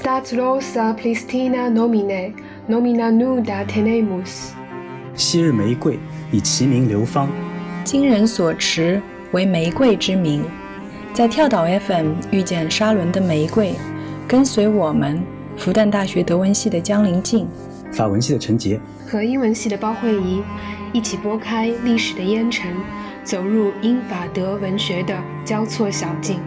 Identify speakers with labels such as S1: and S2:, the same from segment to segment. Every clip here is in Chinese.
S1: Stat rosa plistina nomine, nomina nuda tenemus。
S2: 昔日玫瑰以其名流芳，
S3: 今人所持为玫瑰之名。在跳岛 FM 遇见沙伦的玫瑰，跟随我们复旦大学德文系的江林静、
S2: 法文系的陈杰
S1: 和英文系的包慧怡，一起拨开历史的烟尘，走入英法德文学的交错小径。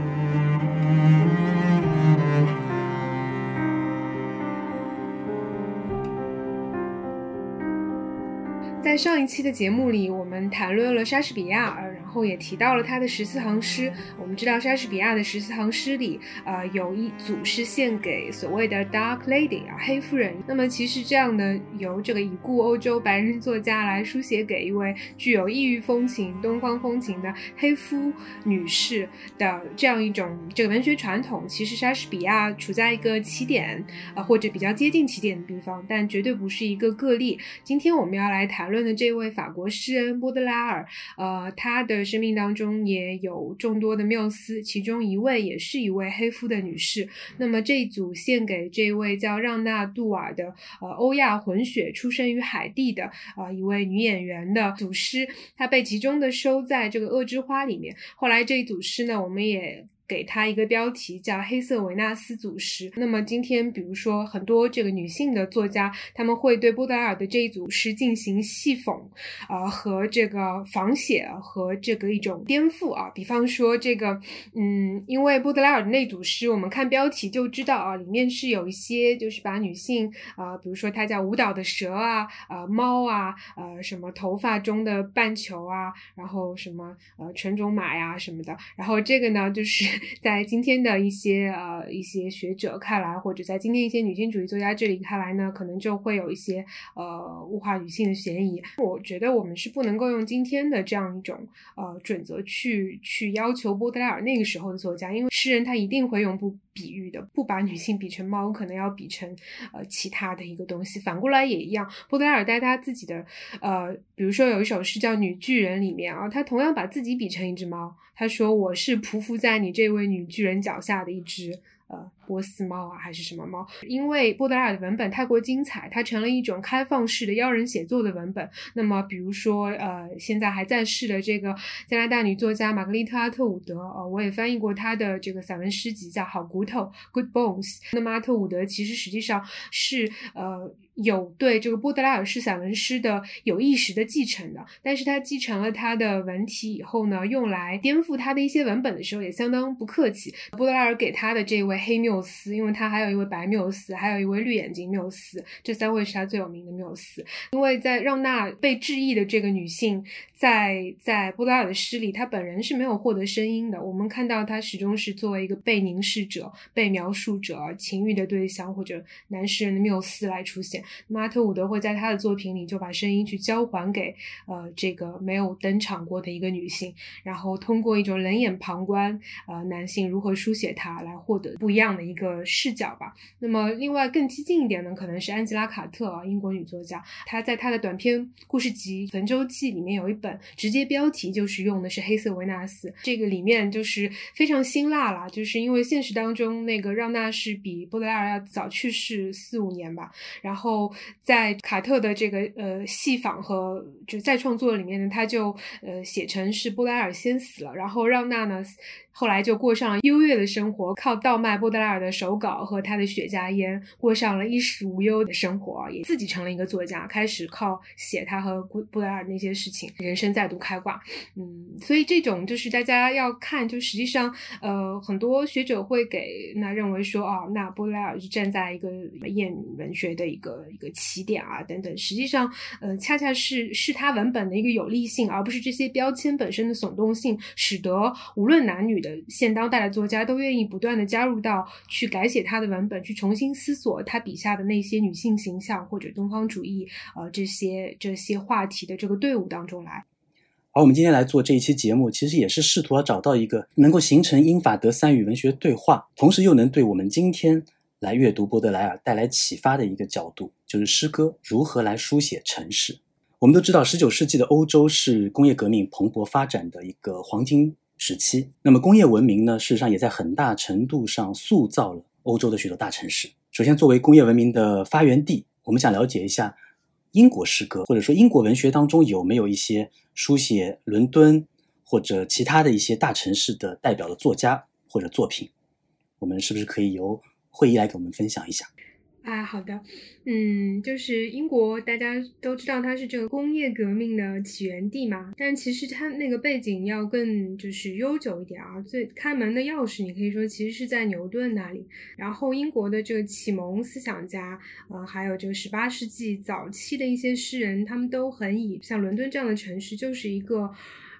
S1: 在上一期的节目里，我们谈论了莎士比亚，而，后也提到了他的十四行诗。我们知道莎士比亚的十四行诗里，呃，有一组是献给所谓的 Dark Lady 啊，黑夫人。那么其实这样的由这个已故欧洲白人作家来书写给一位具有异域风情、东方风情的黑夫女士的这样一种这个文学传统，其实莎士比亚处在一个起点，呃，或者比较接近起点的地方，但绝对不是一个个例。今天我们要来谈论。的这位法国诗人波德拉尔，呃，他的生命当中也有众多的缪斯，其中一位也是一位黑肤的女士。那么这一组献给这位叫让娜杜瓦的，呃，欧亚混血，出生于海地的，呃，一位女演员的组诗，她被集中的收在这个《恶之花》里面。后来这一组诗呢，我们也。给他一个标题叫《黑色维纳斯组诗》。那么今天，比如说很多这个女性的作家，他们会对波德莱尔的这一组诗进行戏讽，啊和这个仿写和这个一种颠覆啊。比方说这个，嗯，因为波德莱尔的那组诗，我们看标题就知道啊，里面是有一些就是把女性啊，比如说它叫舞蹈的蛇啊，呃猫啊，呃什么头发中的半球啊，然后什么呃纯种马呀什么的。然后这个呢就是。在今天的一些呃一些学者看来，或者在今天一些女性主义作家这里看来呢，可能就会有一些呃物化女性的嫌疑。我觉得我们是不能够用今天的这样一种呃准则去去要求波德莱尔那个时候的作家，因为诗人他一定会用不比喻的，不把女性比成猫，可能要比成呃其他的一个东西。反过来也一样，波德莱尔在他自己的呃，比如说有一首诗叫《女巨人》里面啊，他同样把自己比成一只猫。他说：“我是匍匐在你这这位女巨人脚下的一只。”呃，波斯猫啊，还是什么猫？因为波德莱尔的文本太过精彩，它成了一种开放式的妖人写作的文本。那么，比如说，呃，现在还在世的这个加拿大女作家玛格丽特·阿特伍德，呃，我也翻译过她的这个散文诗集，叫《好骨头》（Good Bones）。那么，阿特伍德其实实际上是呃。有对这个波德莱尔式散文诗的有意识的继承的，但是他继承了他的文体以后呢，用来颠覆他的一些文本的时候也相当不客气。波德莱尔给他的这位黑缪缪斯，因为他还有一位白缪斯，还有一位绿眼睛缪斯，这三位是他最有名的缪斯。因为在让娜被质疑的这个女性，在在布拉尔的诗里，她本人是没有获得声音的。我们看到她始终是作为一个被凝视者、被描述者、情欲的对象或者男诗人的缪斯来出现。马特伍德会在他的作品里就把声音去交还给呃这个没有登场过的一个女性，然后通过一种冷眼旁观，呃男性如何书写她来获得不一样的一个视角吧。那么另外更激进一点呢，可能是安吉拉卡特啊，英国女作家，她在她的短篇故事集《焚舟记》里面有一本，直接标题就是用的是黑色维纳斯，这个里面就是非常辛辣了，就是因为现实当中那个让娜是比波德莱尔要早去世四五年吧，然后。在卡特的这个呃戏仿和就再创作里面呢，他就呃写成是布莱尔先死了，然后让娜呢。后来就过上了优越的生活，靠倒卖波德莱尔的手稿和他的雪茄烟，过上了衣食无忧的生活，也自己成了一个作家，开始靠写他和布布莱尔那些事情，人生再度开挂。嗯，所以这种就是大家要看，就实际上，呃，很多学者会给那认为说，哦，那布莱尔是站在一个艳女文学的一个一个起点啊，等等。实际上，呃，恰恰是是他文本的一个有利性，而不是这些标签本身的耸动性，使得无论男女。的现当代的作家都愿意不断的加入到去改写他的文本，去重新思索他笔下的那些女性形象或者东方主义呃这些这些话题的这个队伍当中来。
S2: 而我们今天来做这一期节目，其实也是试图要找到一个能够形成英法德三语文学对话，同时又能对我们今天来阅读波德莱尔带来启发的一个角度，就是诗歌如何来书写城市。我们都知道，十九世纪的欧洲是工业革命蓬勃发展的一个黄金。时期，那么工业文明呢，事实上也在很大程度上塑造了欧洲的许多大城市。首先，作为工业文明的发源地，我们想了解一下英国诗歌，或者说英国文学当中有没有一些书写伦敦或者其他的一些大城市的代表的作家或者作品。我们是不是可以由会议来给我们分享一下？
S1: 啊，好的，嗯，就是英国，大家都知道它是这个工业革命的起源地嘛，但其实它那个背景要更就是悠久一点啊。最开门的钥匙，你可以说其实是在牛顿那里。然后英国的这个启蒙思想家，呃，还有这个十八世纪早期的一些诗人，他们都很以像伦敦这样的城市就是一个。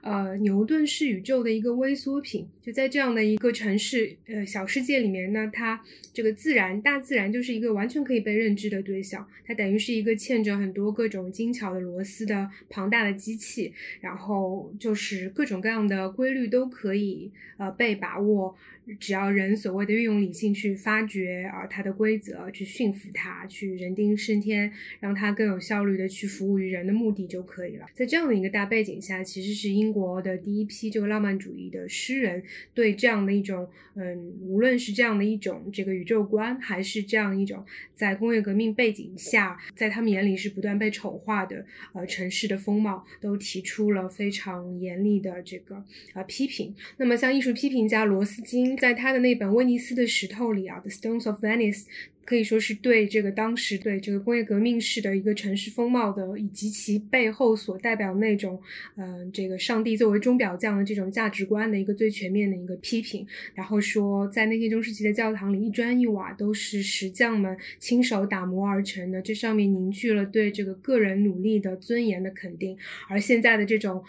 S1: 呃，牛顿是宇宙的一个微缩品，就在这样的一个城市，呃，小世界里面呢，它这个自然，大自然就是一个完全可以被认知的对象，它等于是一个嵌着很多各种精巧的螺丝的庞大的机器，然后就是各种各样的规律都可以呃被把握。只要人所谓的运用理性去发掘啊它的规则，去驯服它，去人定胜天，让它更有效率的去服务于人的目的就可以了。在这样的一个大背景下，其实是英国的第一批这个浪漫主义的诗人对这样的一种，嗯，无论是这样的一种这个宇宙观，还是这样一种在工业革命背景下，在他们眼里是不断被丑化的呃城市的风貌，都提出了非常严厉的这个呃批评。那么像艺术批评家罗斯金。在他的那本《威尼斯的石头》里啊，《The Stones of Venice》可以说是对这个当时对这个工业革命式的一个城市风貌的，以及其背后所代表那种，嗯，这个上帝作为钟表匠的这种价值观的一个最全面的一个批评。然后说，在那些中世纪的教堂里，一砖一瓦都是石匠们亲手打磨而成的，这上面凝聚了对这个个人努力的尊严的肯定。而现在的这种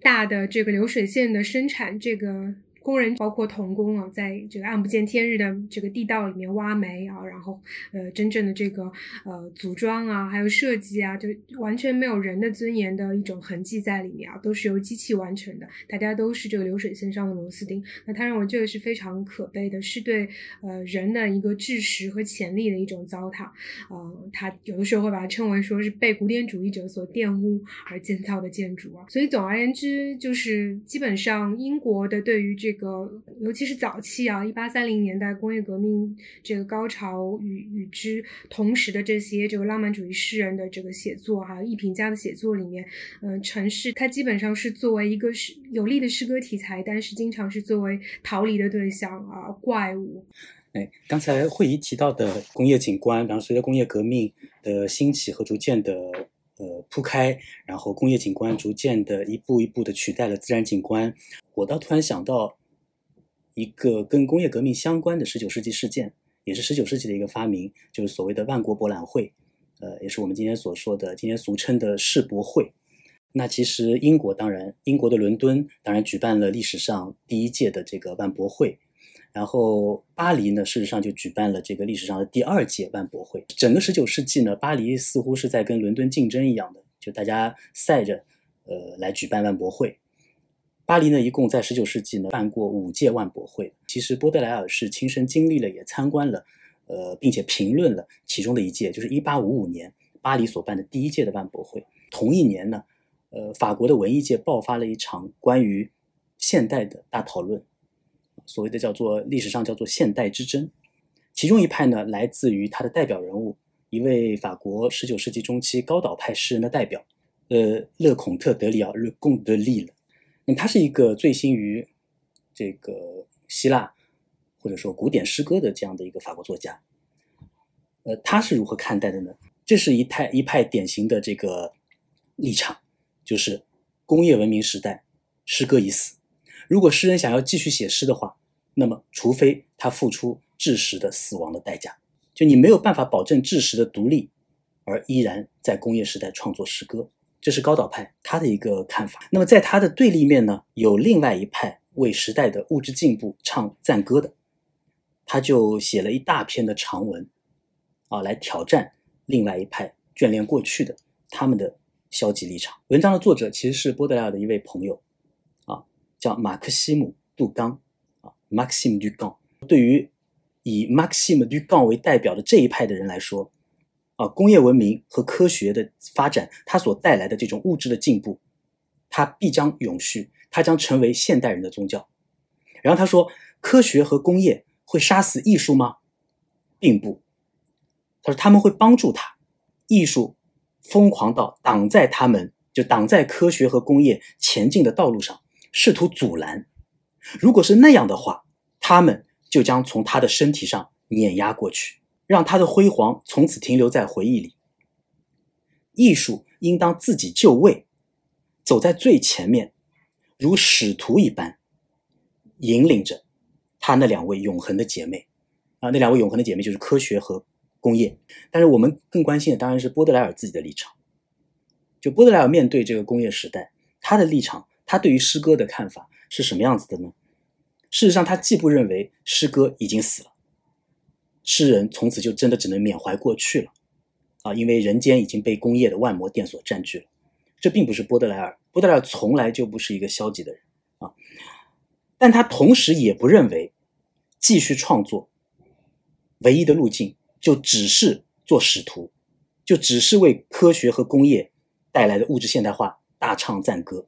S1: 大的这个流水线的生产，这个。工人包括童工啊，在这个暗不见天日的这个地道里面挖煤啊，然后呃，真正的这个呃组装啊，还有设计啊，就完全没有人的尊严的一种痕迹在里面啊，都是由机器完成的，大家都是这个流水线上的螺丝钉。那他认为这个是非常可悲的，是对呃人的一个知识和潜力的一种糟蹋。呃，他有的时候会把它称为说是被古典主义者所玷污而建造的建筑啊。所以总而言之，就是基本上英国的对于这个，个尤其是早期啊，一八三零年代工业革命这个高潮与与之同时的这些这个浪漫主义诗人的这个写作，还有艺评家的写作里面，嗯，城市它基本上是作为一个诗有力的诗歌题材，但是经常是作为逃离的对象啊，怪物。
S2: 哎，刚才会议提到的工业景观，然后随着工业革命的兴起和逐渐的呃铺开，然后工业景观逐渐的一步一步的取代了自然景观，我倒突然想到。一个跟工业革命相关的十九世纪事件，也是十九世纪的一个发明，就是所谓的万国博览会，呃，也是我们今天所说的今天俗称的世博会。那其实英国当然，英国的伦敦当然举办了历史上第一届的这个万博会，然后巴黎呢，事实上就举办了这个历史上的第二届万博会。整个十九世纪呢，巴黎似乎是在跟伦敦竞争一样的，就大家赛着，呃，来举办万博会。巴黎呢，一共在十九世纪呢办过五届万博会。其实波德莱尔是亲身经历了，也参观了，呃，并且评论了其中的一届，就是一八五五年巴黎所办的第一届的万博会。同一年呢，呃，法国的文艺界爆发了一场关于现代的大讨论，所谓的叫做历史上叫做现代之争。其中一派呢，来自于他的代表人物，一位法国十九世纪中期高岛派诗人的代表，呃，勒孔特·德里奥·勒贡德利了。那他是一个醉心于这个希腊或者说古典诗歌的这样的一个法国作家，呃，他是如何看待的呢？这是一派一派典型的这个立场，就是工业文明时代，诗歌已死。如果诗人想要继续写诗的话，那么除非他付出知识的死亡的代价，就你没有办法保证知识的独立，而依然在工业时代创作诗歌。这是高岛派他的一个看法。那么在他的对立面呢，有另外一派为时代的物质进步唱赞歌的，他就写了一大篇的长文，啊，来挑战另外一派眷恋过去的他们的消极立场。文章的作者其实是波德莱尔的一位朋友，啊，叫马克西姆·杜冈，啊，Maxim Dugan。对于以 Maxime Dugan 为代表的这一派的人来说。啊，工业文明和科学的发展，它所带来的这种物质的进步，它必将永续，它将成为现代人的宗教。然后他说，科学和工业会杀死艺术吗？并不，他说他们会帮助他，艺术疯狂到挡在他们就挡在科学和工业前进的道路上，试图阻拦。如果是那样的话，他们就将从他的身体上碾压过去，让他的辉煌从此停留在回忆里。艺术应当自己就位，走在最前面，如使徒一般，引领着他那两位永恒的姐妹啊，那两位永恒的姐妹就是科学和工业。但是我们更关心的当然是波德莱尔自己的立场。就波德莱尔面对这个工业时代，他的立场，他对于诗歌的看法是什么样子的呢？事实上，他既不认为诗歌已经死了，诗人从此就真的只能缅怀过去了。啊，因为人间已经被工业的万魔殿所占据了，这并不是波德莱尔。波德莱尔从来就不是一个消极的人啊，但他同时也不认为继续创作唯一的路径就只是做使徒，就只是为科学和工业带来的物质现代化大唱赞歌。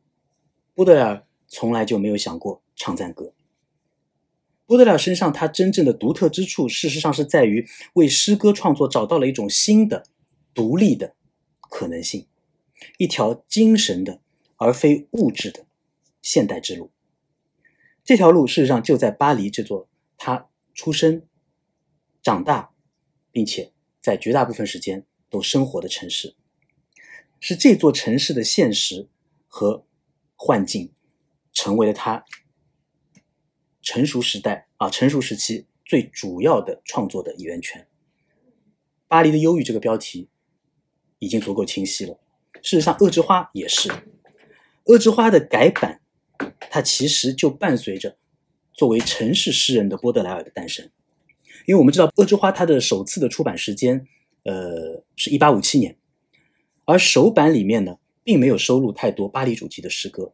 S2: 波德莱尔从来就没有想过唱赞歌。波德莱尔身上他真正的独特之处，事实上是在于为诗歌创作找到了一种新的。独立的可能性，一条精神的而非物质的现代之路。这条路事实上就在巴黎这座他出生、长大，并且在绝大部分时间都生活的城市。是这座城市的现实和幻境，成为了他成熟时代啊成熟时期最主要的创作的源泉。巴黎的忧郁这个标题。已经足够清晰了。事实上，《恶之花》也是，《恶之花》的改版，它其实就伴随着作为城市诗人的波德莱尔的诞生。因为我们知道，《恶之花》它的首次的出版时间，呃，是一八五七年，而首版里面呢，并没有收录太多巴黎主题的诗歌。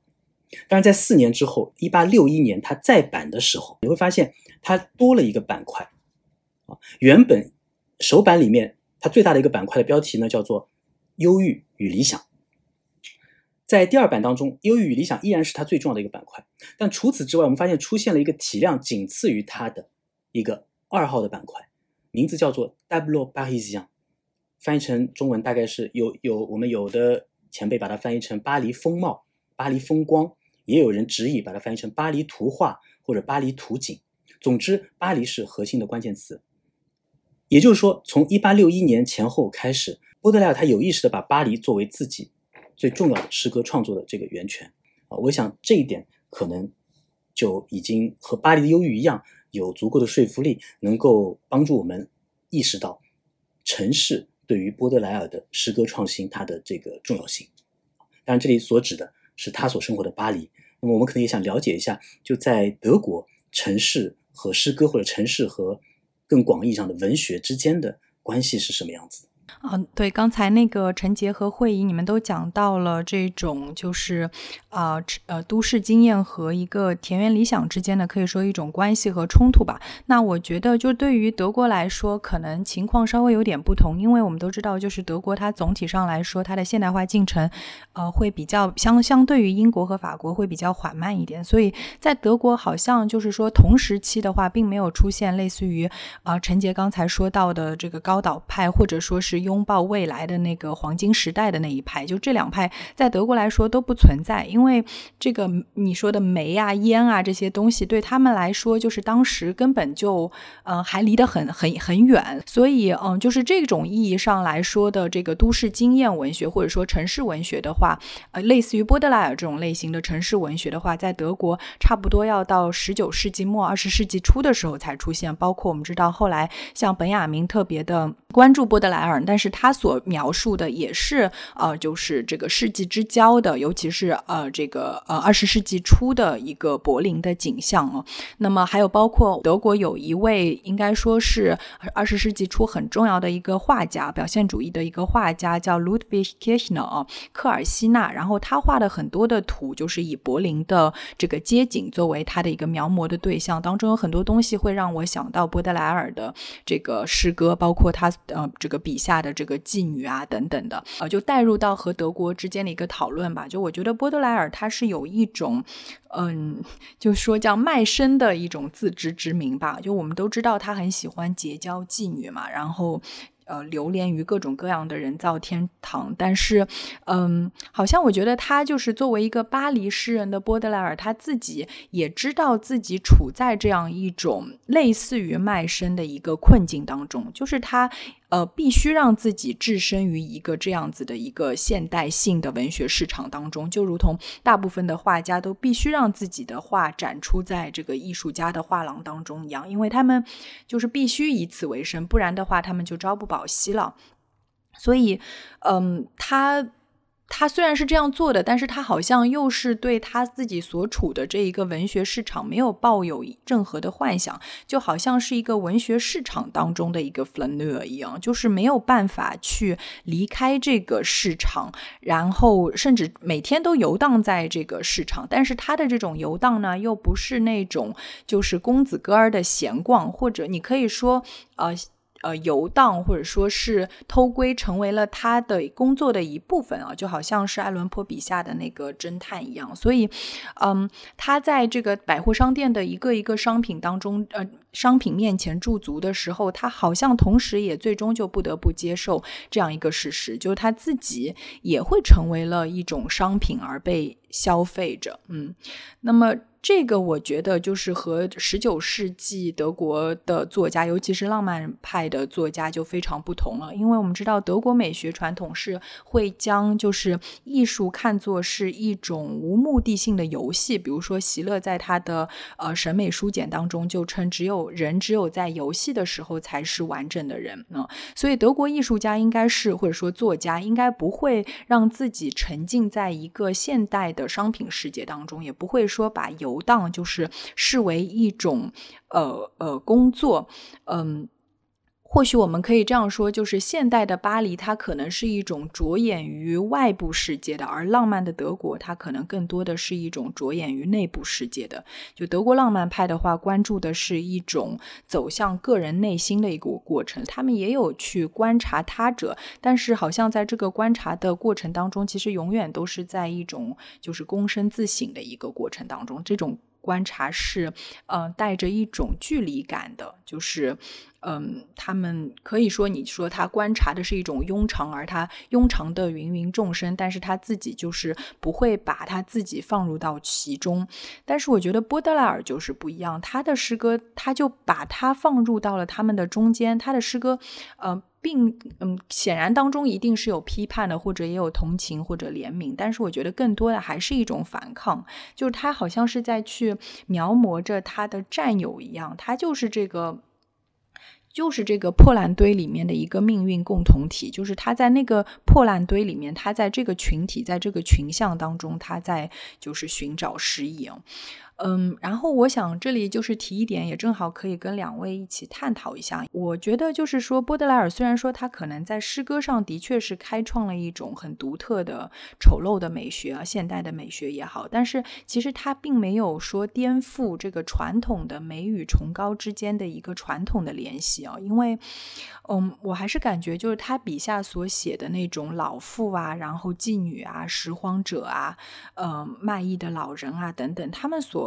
S2: 但是在四年之后，一八六一年它再版的时候，你会发现它多了一个板块啊。原本首版里面它最大的一个板块的标题呢，叫做。忧郁与理想，在第二版当中，忧郁与理想依然是它最重要的一个板块。但除此之外，我们发现出现了一个体量仅次于它的一个二号的板块，名字叫做 “Double Parisien”，翻译成中文大概是有有我们有的前辈把它翻译成“巴黎风貌”“巴黎风光”，也有人直译把它翻译成“巴黎图画”或者“巴黎图景”。总之，巴黎是核心的关键词。也就是说，从一八六一年前后开始。波德莱尔他有意识的把巴黎作为自己最重要的诗歌创作的这个源泉啊，我想这一点可能就已经和巴黎的忧郁一样，有足够的说服力，能够帮助我们意识到城市对于波德莱尔的诗歌创新它的这个重要性。当然，这里所指的是他所生活的巴黎。那么，我们可能也想了解一下，就在德国，城市和诗歌或者城市和更广义上的文学之间的关系是什么样子？
S3: 嗯，对，刚才那个陈杰和会议，你们都讲到了这种就是，啊，呃，都市经验和一个田园理想之间的，可以说一种关系和冲突吧。那我觉得，就对于德国来说，可能情况稍微有点不同，因为我们都知道，就是德国它总体上来说，它的现代化进程，呃，会比较相相对于英国和法国会比较缓慢一点。所以在德国，好像就是说同时期的话，并没有出现类似于啊陈杰刚才说到的这个高岛派，或者说是。拥抱未来的那个黄金时代的那一派，就这两派在德国来说都不存在，因为这个你说的煤啊、烟啊这些东西对他们来说，就是当时根本就嗯还离得很很很远，所以嗯就是这种意义上来说的这个都市经验文学或者说城市文学的话，呃，类似于波德莱尔这种类型的城市文学的话，在德国差不多要到十九世纪末二十世纪初的时候才出现，包括我们知道后来像本雅明特别的关注波德莱尔，但是他所描述的也是呃，就是这个世纪之交的，尤其是呃，这个呃二十世纪初的一个柏林的景象哦。那么还有包括德国有一位应该说是二十世纪初很重要的一个画家，表现主义的一个画家叫 Ludwig Kirchner 啊，科尔西纳。然后他画的很多的图就是以柏林的这个街景作为他的一个描摹的对象，当中有很多东西会让我想到波德莱尔的这个诗歌，包括他呃这个笔下的。这个妓女啊，等等的，呃，就带入到和德国之间的一个讨论吧。就我觉得波德莱尔他是有一种，嗯，就说叫卖身的一种自知之明吧。就我们都知道他很喜欢结交妓女嘛，然后。呃流连于各种各样的人造天堂。但是，嗯，好像我觉得他就是作为一个巴黎诗人的波德莱尔，他自己也知道自己处在这样一种类似于卖身的一个困境当中，就是他。呃，必须让自己置身于一个这样子的一个现代性的文学市场当中，就如同大部分的画家都必须让自己的画展出在这个艺术家的画廊当中一样，因为他们就是必须以此为生，不然的话他们就朝不保夕了。所以，嗯，他。他虽然是这样做的，但是他好像又是对他自己所处的这一个文学市场没有抱有任何的幻想，就好像是一个文学市场当中的一个 flaneur 一样，就是没有办法去离开这个市场，然后甚至每天都游荡在这个市场。但是他的这种游荡呢，又不是那种就是公子哥儿的闲逛，或者你可以说，呃。呃，游荡或者说是偷窥，成为了他的工作的一部分啊，就好像是爱伦坡笔下的那个侦探一样。所以，嗯，他在这个百货商店的一个一个商品当中，呃，商品面前驻足的时候，他好像同时也最终就不得不接受这样一个事实，就是他自己也会成为了一种商品而被消费着。嗯，那么。这个我觉得就是和十九世纪德国的作家，尤其是浪漫派的作家就非常不同了。因为我们知道德国美学传统是会将就是艺术看作是一种无目的性的游戏。比如说席勒在他的呃审美书简当中就称，只有人只有在游戏的时候才是完整的人啊。所以德国艺术家应该是或者说作家应该不会让自己沉浸在一个现代的商品世界当中，也不会说把游游荡就是视为一种呃呃工作，嗯，或许我们可以这样说，就是现代的巴黎，它可能是一种着眼于外部世界的，而浪漫的德国，它可能更多的是一种着眼于内部世界的。就德国浪漫派的话，关注的是一种走向个人内心的一个过程，他们也有去观察他者，但是好像在这个观察的过程当中，其实永远都是在一种就是躬身自省的一个过程当中，这种。观察是，呃，带着一种距离感的，就是，嗯，他们可以说，你说他观察的是一种庸常，而他庸常的芸芸众生，但是他自己就是不会把他自己放入到其中。但是我觉得波德莱尔就是不一样，他的诗歌，他就把他放入到了他们的中间，他的诗歌，呃。并嗯，显然当中一定是有批判的，或者也有同情或者怜悯，但是我觉得更多的还是一种反抗，就是他好像是在去描摹着他的战友一样，他就是这个，就是这个破烂堆里面的一个命运共同体，就是他在那个破烂堆里面，他在这个群体，在这个群像当中，他在就是寻找失意啊。嗯，然后我想这里就是提一点，也正好可以跟两位一起探讨一下。我觉得就是说，波德莱尔虽然说他可能在诗歌上的确是开创了一种很独特的丑陋的美学啊，现代的美学也好，但是其实他并没有说颠覆这个传统的美与崇高之间的一个传统的联系啊。因为，嗯，我还是感觉就是他笔下所写的那种老妇啊，然后妓女啊，拾荒者啊，呃，卖艺的老人啊等等，他们所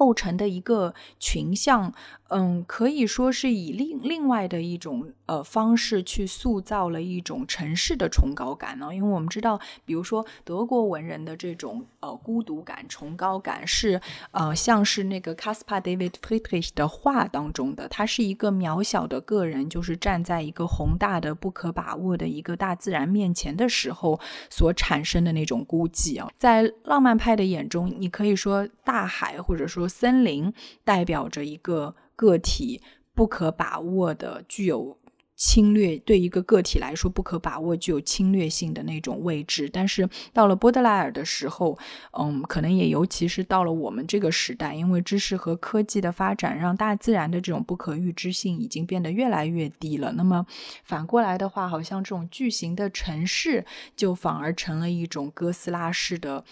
S3: 构成的一个群像。嗯，可以说是以另另外的一种呃方式去塑造了一种城市的崇高感呢。因为我们知道，比如说德国文人的这种呃孤独感、崇高感，是呃像是那个 Caspar David Friedrich 的画当中的，他是一个渺小的个人，就是站在一个宏大的、不可把握的一个大自然面前的时候所产生的那种孤寂啊。在浪漫派的眼中，你可以说大海或者说森林代表着一个。个体不可把握的、具有侵略，对一个个体来说不可把握、具有侵略性的那种位置。但是到了波德莱尔的时候，嗯，可能也尤其是到了我们这个时代，因为知识和科技的发展，让大自然的这种不可预知性已经变得越来越低了。那么反过来的话，好像这种巨型的城市就反而成了一种哥斯拉式的。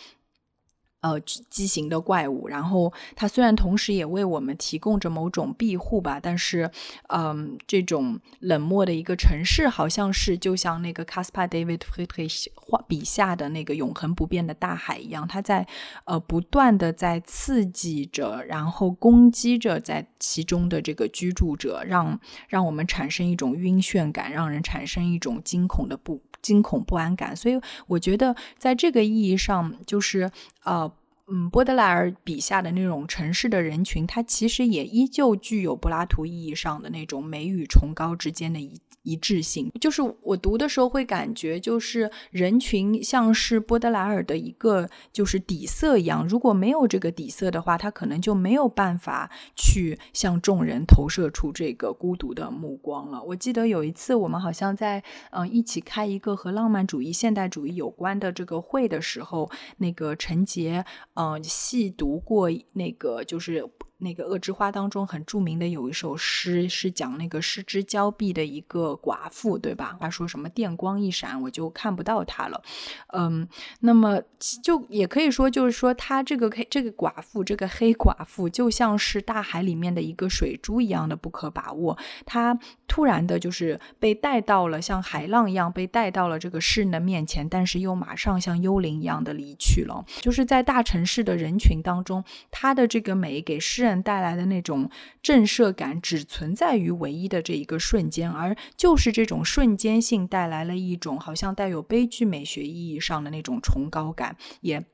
S3: 呃，畸形的怪物，然后它虽然同时也为我们提供着某种庇护吧，但是，嗯，这种冷漠的一个城市，好像是就像那个 Caspar David Friedrich 画笔下的那个永恒不变的大海一样，它在呃不断的在刺激着，然后攻击着在其中的这个居住者，让让我们产生一种晕眩感，让人产生一种惊恐的不。惊恐不安感，所以我觉得在这个意义上，就是呃，嗯，波德莱尔笔下的那种城市的人群，它其实也依旧具有柏拉图意义上的那种美与崇高之间的一。一致性，就是我读的时候会感觉，就是人群像是波德莱尔的一个就是底色一样。如果没有这个底色的话，他可能就没有办法去向众人投射出这个孤独的目光了。我记得有一次，我们好像在嗯一起开一个和浪漫主义、现代主义有关的这个会的时候，那个陈杰嗯细读过那个就是。那个《恶之花》当中很著名的有一首诗，是讲那个失之交臂的一个寡妇，对吧？他说什么电光一闪，我就看不到她了。嗯，那么就也可以说，就是说他这个黑这个寡妇，这个黑寡妇，就像是大海里面的一个水珠一样的不可把握。她突然的就是被带到了像海浪一样被带到了这个诗人的面前，但是又马上像幽灵一样的离去了。就是在大城市的人群当中，她的这个美给诗。带来的那种震慑感，只存在于唯一的这一个瞬间，而就是这种瞬间性带来了一种好像带有悲剧美学意义上的那种崇高感，也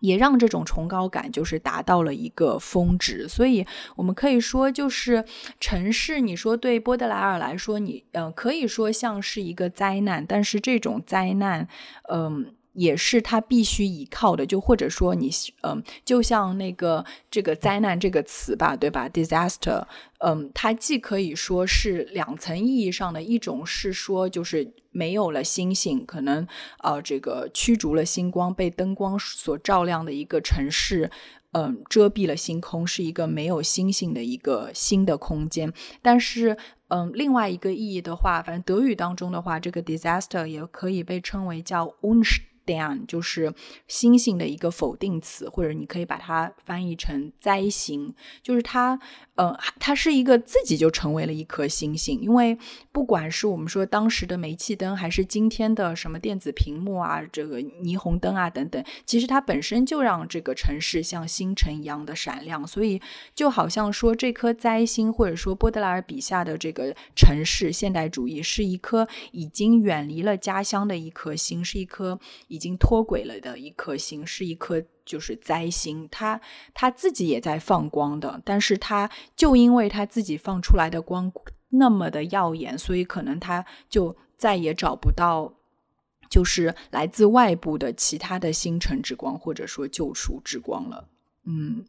S3: 也让这种崇高感就是达到了一个峰值。所以，我们可以说，就是城市，你说对波德莱尔来说，你呃可以说像是一个灾难，但是这种灾难，嗯。也是他必须依靠的，就或者说你，嗯，就像那个这个灾难这个词吧，对吧？disaster，嗯，它既可以说是两层意义上的，一种是说就是没有了星星，可能呃这个驱逐了星光，被灯光所照亮的一个城市，嗯，遮蔽了星空，是一个没有星星的一个新的空间。但是，嗯，另外一个意义的话，反正德语当中的话，这个 disaster 也可以被称为叫 un。Down 就是星星的一个否定词，或者你可以把它翻译成灾星，就是它，呃，它是一个自己就成为了一颗星星，因为不管是我们说当时的煤气灯，还是今天的什么电子屏幕啊，这个霓虹灯啊等等，其实它本身就让这个城市像星辰一样的闪亮，所以就好像说这颗灾星，或者说波德莱尔笔下的这个城市现代主义，是一颗已经远离了家乡的一颗星，是一颗。已经脱轨了的一颗星，是一颗就是灾星，他他自己也在放光的，但是他就因为他自己放出来的光那么的耀眼，所以可能他就再也找不到就是来自外部的其他的星辰之光，或者说救赎之光了。嗯。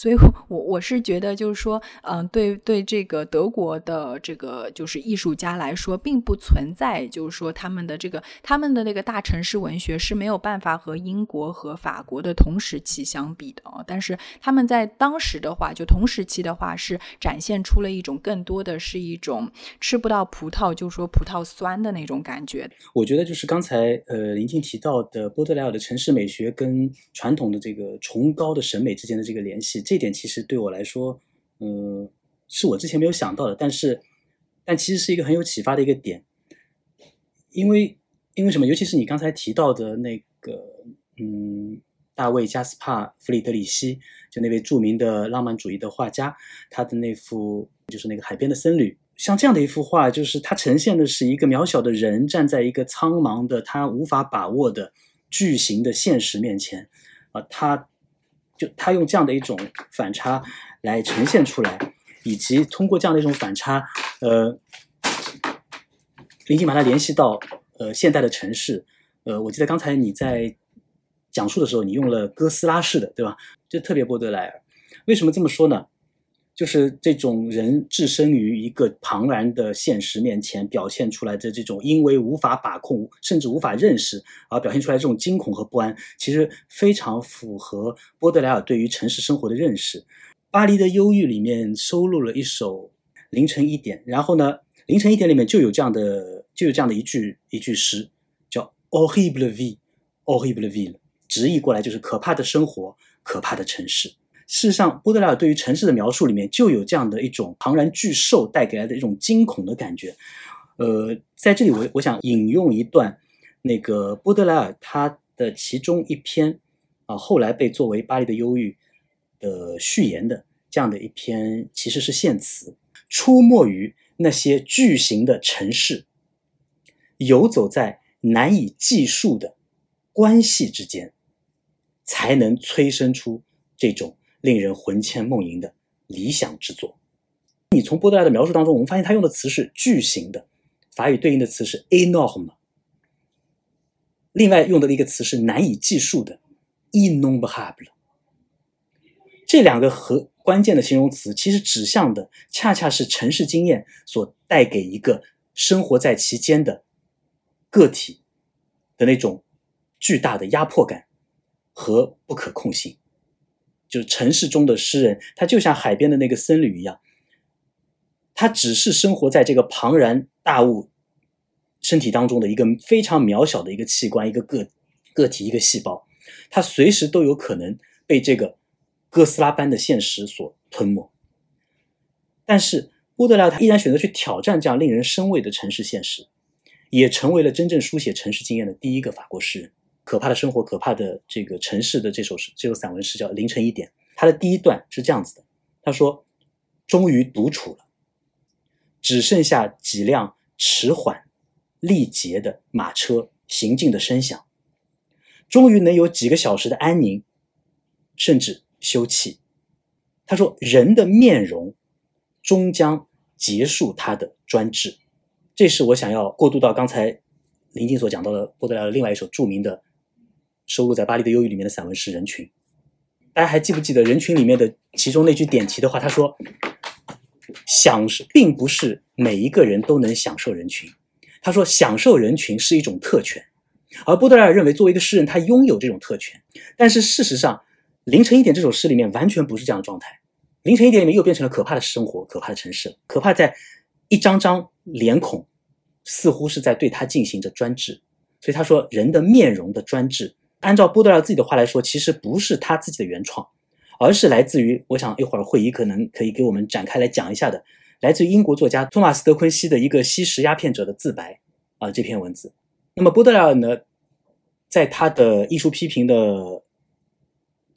S3: 所以，我我是觉得，就是说，嗯，对对，这个德国的这个就是艺术家来说，并不存在，就是说他们的这个他们的那个大城市文学是没有办法和英国和法国的同时期相比的啊。但是他们在当时的话，就同时期的话，是展现出了一种更多的是一种吃不到葡萄就说葡萄酸的那种感觉。
S2: 我觉得就是刚才呃林静提到的波德莱尔的城市美学跟传统的这个崇高的审美之间的这个联系。这点其实对我来说，嗯，是我之前没有想到的，但是，但其实是一个很有启发的一个点，因为，因为什么？尤其是你刚才提到的那个，嗯，大卫·加斯帕·弗里德里希，就那位著名的浪漫主义的画家，他的那幅就是那个海边的僧侣，像这样的一幅画，就是它呈现的是一个渺小的人站在一个苍茫的、他无法把握的巨型的现实面前，啊，他。就他用这样的一种反差来呈现出来，以及通过这样的一种反差，呃，林静把它联系到呃现代的城市，呃，我记得刚才你在讲述的时候，你用了哥斯拉式的，对吧？就特别波德莱尔。为什么这么说呢？就是这种人置身于一个庞然的现实面前，表现出来的这种因为无法把控，甚至无法认识而表现出来这种惊恐和不安，其实非常符合波德莱尔对于城市生活的认识。《巴黎的忧郁》里面收录了一首《凌晨一点》，然后呢，《凌晨一点》里面就有这样的，就有这样的一句一句诗，叫 “horrible vie”，horrible vie，直译过来就是可怕的生活，可怕的城市。事实上，波德莱尔对于城市的描述里面就有这样的一种庞然巨兽带给来的一种惊恐的感觉。呃，在这里我我想引用一段那个波德莱尔他的其中一篇啊，后来被作为《巴黎的忧郁》的序言的这样的一篇，其实是献词，出没于那些巨型的城市，游走在难以计数的关系之间，才能催生出这种。令人魂牵梦萦的理想之作。你从波德莱的描述当中，我们发现他用的词是巨型的，法语对应的词是 enorme。另外用的一个词是难以计数的 innombrable。这两个和关键的形容词，其实指向的恰恰是城市经验所带给一个生活在其间的个体的那种巨大的压迫感和不可控性。就是城市中的诗人，他就像海边的那个僧侣一样，他只是生活在这个庞然大物身体当中的一个非常渺小的一个器官、一个个个体、一个细胞，他随时都有可能被这个哥斯拉般的现实所吞没。但是波德莱他依然选择去挑战这样令人生畏的城市现实，也成为了真正书写城市经验的第一个法国诗人。可怕的生活，可怕的这个城市的这首诗，这首散文诗叫《凌晨一点》。它的第一段是这样子的：他说，终于独处了，只剩下几辆迟缓、力竭的马车行进的声响，终于能有几个小时的安宁，甚至休憩。他说，人的面容终将结束他的专制。这是我想要过渡到刚才林静所讲到的波德莱尔另外一首著名的。收录在《巴黎的忧郁》里面的散文诗《人群》，大家还记不记得《人群》里面的其中那句点题的话？他说：“享受并不是每一个人都能享受人群。”他说：“享受人群是一种特权。”而波德莱尔认为，作为一个诗人，他拥有这种特权。但是事实上，《凌晨一点》这首诗里面完全不是这样的状态，《凌晨一点》里面又变成了可怕的生活、可怕的城市，可怕在一张张脸孔似乎是在对他进行着专制。所以他说：“人的面容的专制。”按照波德莱尔自己的话来说，其实不是他自己的原创，而是来自于，我想一会儿会议可能可以给我们展开来讲一下的，来自于英国作家托马斯·德昆西的一个吸食鸦片者的自白啊这篇文字。那么波德莱尔呢，在他的艺术批评的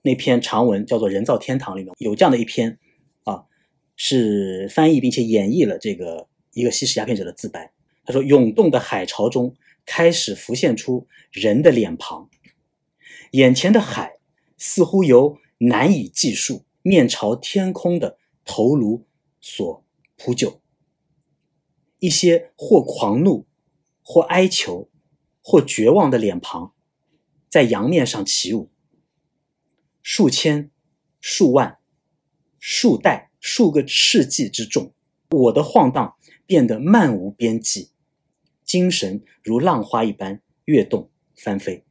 S2: 那篇长文叫做《人造天堂》里面有这样的一篇啊，是翻译并且演绎了这个一个吸食鸦片者的自白。他说：“涌动的海潮中开始浮现出人的脸庞。”眼前的海似乎由难以计数、面朝天空的头颅所铺就，一些或狂怒、或哀求、或绝望的脸庞在洋面上起舞。数千、数万、数代、数个世纪之众，我的晃荡变得漫无边际，精神如浪花一般跃动翻飞。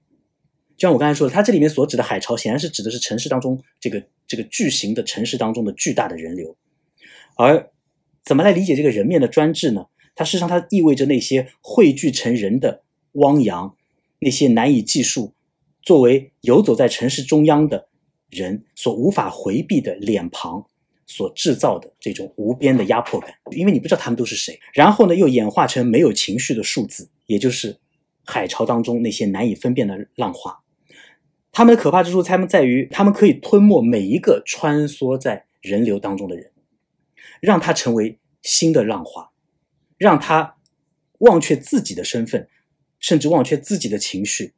S2: 就像我刚才说的，它这里面所指的海潮，显然是指的是城市当中这个这个巨型的城市当中的巨大的人流。而怎么来理解这个人面的专制呢？它事实上它意味着那些汇聚成人的汪洋，那些难以计数，作为游走在城市中央的人所无法回避的脸庞所制造的这种无边的压迫感。因为你不知道他们都是谁，然后呢又演化成没有情绪的数字，也就是海潮当中那些难以分辨的浪花。他们的可怕之处，他们在于他们可以吞没每一个穿梭在人流当中的人，让他成为新的浪花，让他忘却自己的身份，甚至忘却自己的情绪。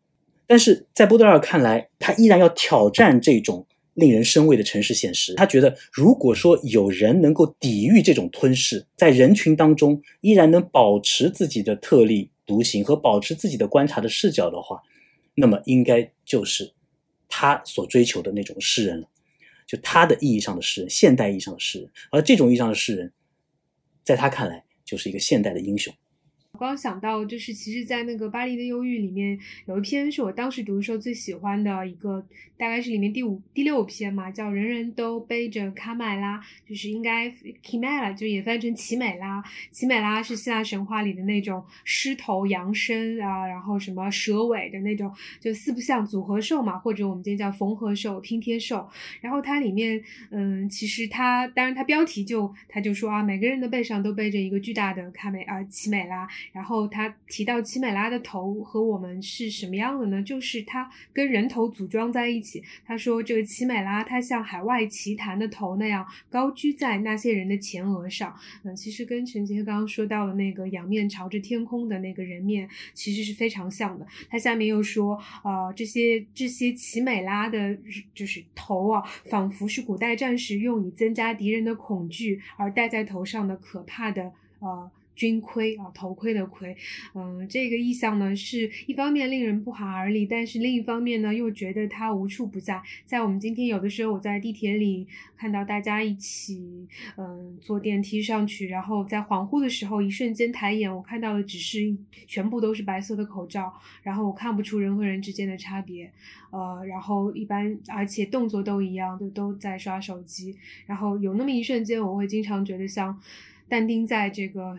S2: 但是在波德尔看来，他依然要挑战这种令人生畏的城市现实。他觉得，如果说有人能够抵御这种吞噬，在人群当中依然能保持自己的特立独行和保持自己的观察的视角的话，那么应该就是。他所追求的那种诗人了，就他的意义上的诗人，现代意义上的诗人，而这种意义上的诗人，在他看来就是一个现代的英雄。
S1: 刚想到，就是其实，在那个《巴黎的忧郁》里面，有一篇是我当时读的时候最喜欢的一个，大概是里面第五、第六篇嘛，叫“人人都背着卡麦拉”，就是应该 Kimela 就也翻译成奇美拉。奇美拉是希腊神话里的那种狮头羊身啊，然后什么蛇尾的那种，就四不像组合兽嘛，或者我们今天叫缝合兽、拼贴兽。然后它里面，嗯，其实它当然它标题就它就说啊，每个人的背上都背着一个巨大的卡美啊奇美拉。然后他提到奇美拉的头和我们是什么样的呢？就是它跟人头组装在一起。他说这个奇美拉它像海外奇谭的头那样高居在那些人的前额上。嗯，其实跟陈杰刚刚说到的那个仰面朝着天空的那个人面其实是非常像的。他下面又说，呃，这些这些奇美拉的就是头啊，仿佛是古代战士用以增加敌人的恐惧而戴在头上的可怕的呃。军盔啊，头盔的盔，嗯，这个意象呢，是一方面令人不寒而栗，但是另一方面呢，又觉得它无处不在。在我们今天有的时候，我在地铁里看到大家一起，嗯，坐电梯上去，然后在恍惚的时候，一瞬间抬眼，我看到的只是全部都是白色的口罩，然后我看不出人和人之间的差别，呃，然后一般而且动作都一样，都都在刷手机，然后有那么一瞬间，我会经常觉得像。但丁在这个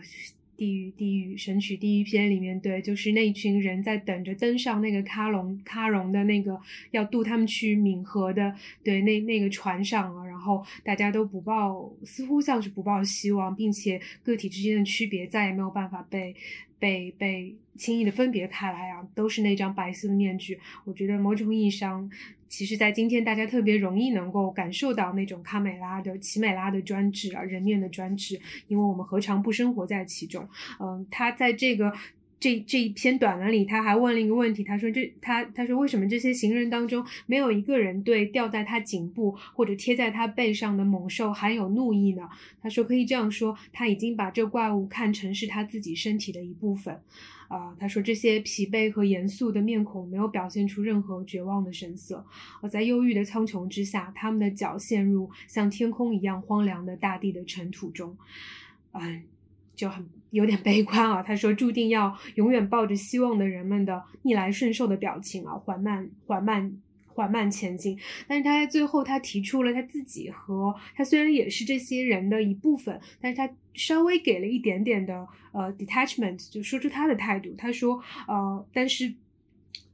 S1: 地狱地狱神曲第一篇里面，对，就是那一群人在等着登上那个喀隆喀隆的那个要渡他们去冥河的，对，那那个船上啊，然后大家都不抱，似乎像是不抱希望，并且个体之间的区别再也没有办法被被被轻易的分别开来啊，都是那张白色的面具。我觉得某种意义上。其实，在今天，大家特别容易能够感受到那种卡美拉的奇美拉的专制啊，人面的专制，因为我们何尝不生活在其中？嗯，他在这个这这一篇短文里，他还问了一个问题，他说：“这他他说为什么这些行人当中没有一个人对吊在他颈部或者贴在他背上的猛兽含有怒意呢？”他说：“可以这样说，他已经把这怪物看成是他自己身体的一部分。”啊，他说这些疲惫和严肃的面孔没有表现出任何绝望的神色，而在忧郁的苍穹之下，他们的脚陷入像天空一样荒凉的大地的尘土中，嗯，就很有点悲观啊。他说，注定要永远抱着希望的人们的逆来顺受的表情啊，缓慢缓慢。缓慢前进，但是他在最后，他提出了他自己和他虽然也是这些人的一部分，但是他稍微给了一点点的呃 detachment，就说出他的态度。他说，呃，但是。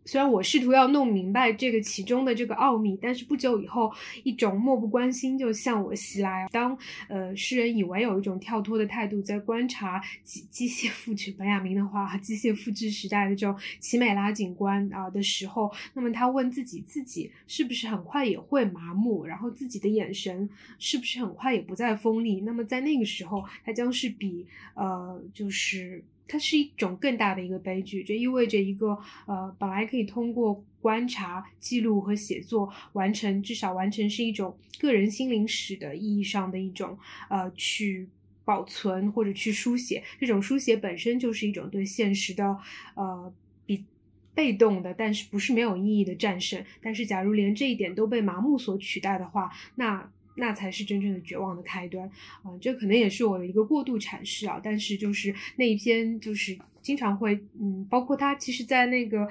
S1: 虽然我试图要弄明白这个其中的这个奥秘，但是不久以后，一种漠不关心就向我袭来。当呃诗人以为有一种跳脱的态度在观察机机械复制，本雅明的话，机械复制时代的这种奇美拉景观啊的时候，那么他问自己：自己是不是很快也会麻木？然后自己的眼神是不是很快也不再锋利？那么在那个时候，他将是比呃就是。它是一种更大的一个悲剧，这意味着一个呃，本来可以通过观察、记录和写作完成，至少完成是一种个人心灵史的意义上的一种呃，去保存或者去书写。这种书写本身就是一种对现实的呃，比被动的，但是不是没有意义的战胜。但是，假如连这一点都被麻木所取代的话，那。那才是真正的绝望的开端啊！这可能也是我的一个过度阐释啊，但是就是那一篇，就是经常会，嗯，包括他，其实，在那个。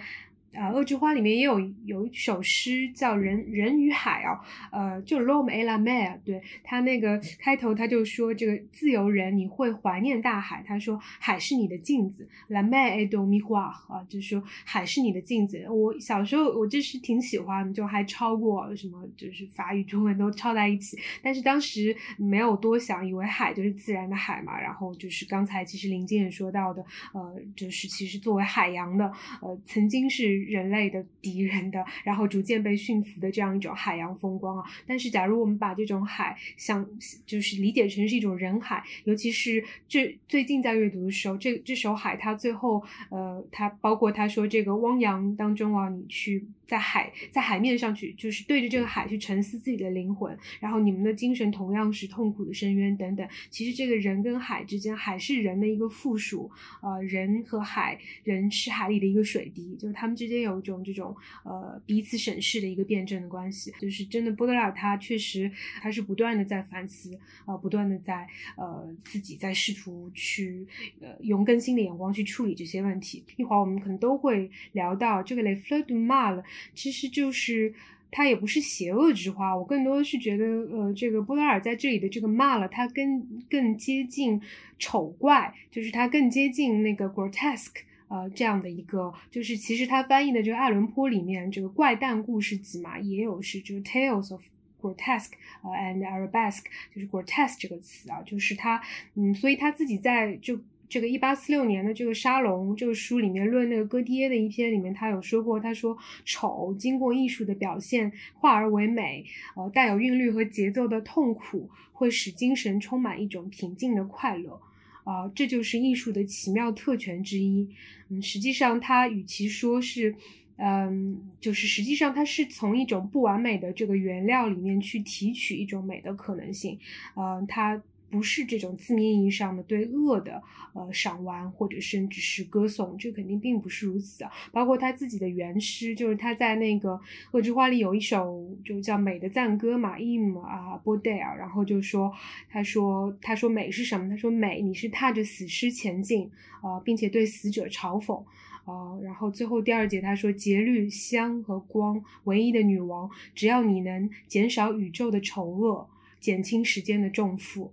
S1: 啊，《恶之花》里面也有有一首诗叫《人人与海》啊，呃，就 L'homme et la mer，对他那个开头他就说这个自由人你会怀念大海，他说海是你的镜子，La mer est d o miroir 啊，就说海是你的镜子。我小时候我就是挺喜欢，就还抄过什么，就是法语、中文都抄在一起，但是当时没有多想，以为海就是自然的海嘛。然后就是刚才其实林静也说到的，呃，就是其实作为海洋的，呃，曾经是。人类的敌人的，然后逐渐被驯服的这样一种海洋风光啊！但是，假如我们把这种海想就是理解成是一种人海，尤其是这最近在阅读的时候，这这首海它最后呃，它包括他说这个汪洋当中啊，你去在海在海面上去，就是对着这个海去沉思自己的灵魂，然后你们的精神同样是痛苦的深渊等等。其实这个人跟海之间，海是人的一个附属，呃，人和海，人是海里的一个水滴，就是他们之间有一种这种呃彼此审视的一个辩证的关系。就是真的，波德莱尔他确实他是不断的在反思，呃，不断的在呃自己在试图去呃用更新的眼光去处理这些问题。一会儿我们可能都会聊到这个 Le Fleur du Mal。其实就是它也不是邪恶之花，我更多的是觉得，呃，这个波德尔在这里的这个骂了，它更更接近丑怪，就是它更接近那个 grotesque，呃，这样的一个，就是其实他翻译的这个爱伦坡里面这个怪诞故事集嘛，也有是这个 tales of grotesque，呃，and arabesque，就是 grotesque 这个词啊，就是他，嗯，所以他自己在就。这个一八四六年的这个沙龙这个书里面论那个戈爹的一篇里面，他有说过，他说丑经过艺术的表现化而为美，呃，带有韵律和节奏的痛苦会使精神充满一种平静的快乐，啊，这就是艺术的奇妙特权之一。嗯，实际上它与其说是，嗯，就是实际上它是从一种不完美的这个原料里面去提取一种美的可能性，嗯，它。不是这种字面意义上的对恶的呃赏玩，或者甚至是歌颂，这肯定并不是如此啊。包括他自己的原诗，就是他在那个《恶之花》里有一首就叫《美的赞歌》嘛，im 啊 b o d e r 然后就说，他说他说美是什么？他说美，你是踏着死尸前进啊，并且对死者嘲讽啊。然后最后第二节他说，节律香和光，唯一的女王，只要你能减少宇宙的丑恶，减轻时间的重负。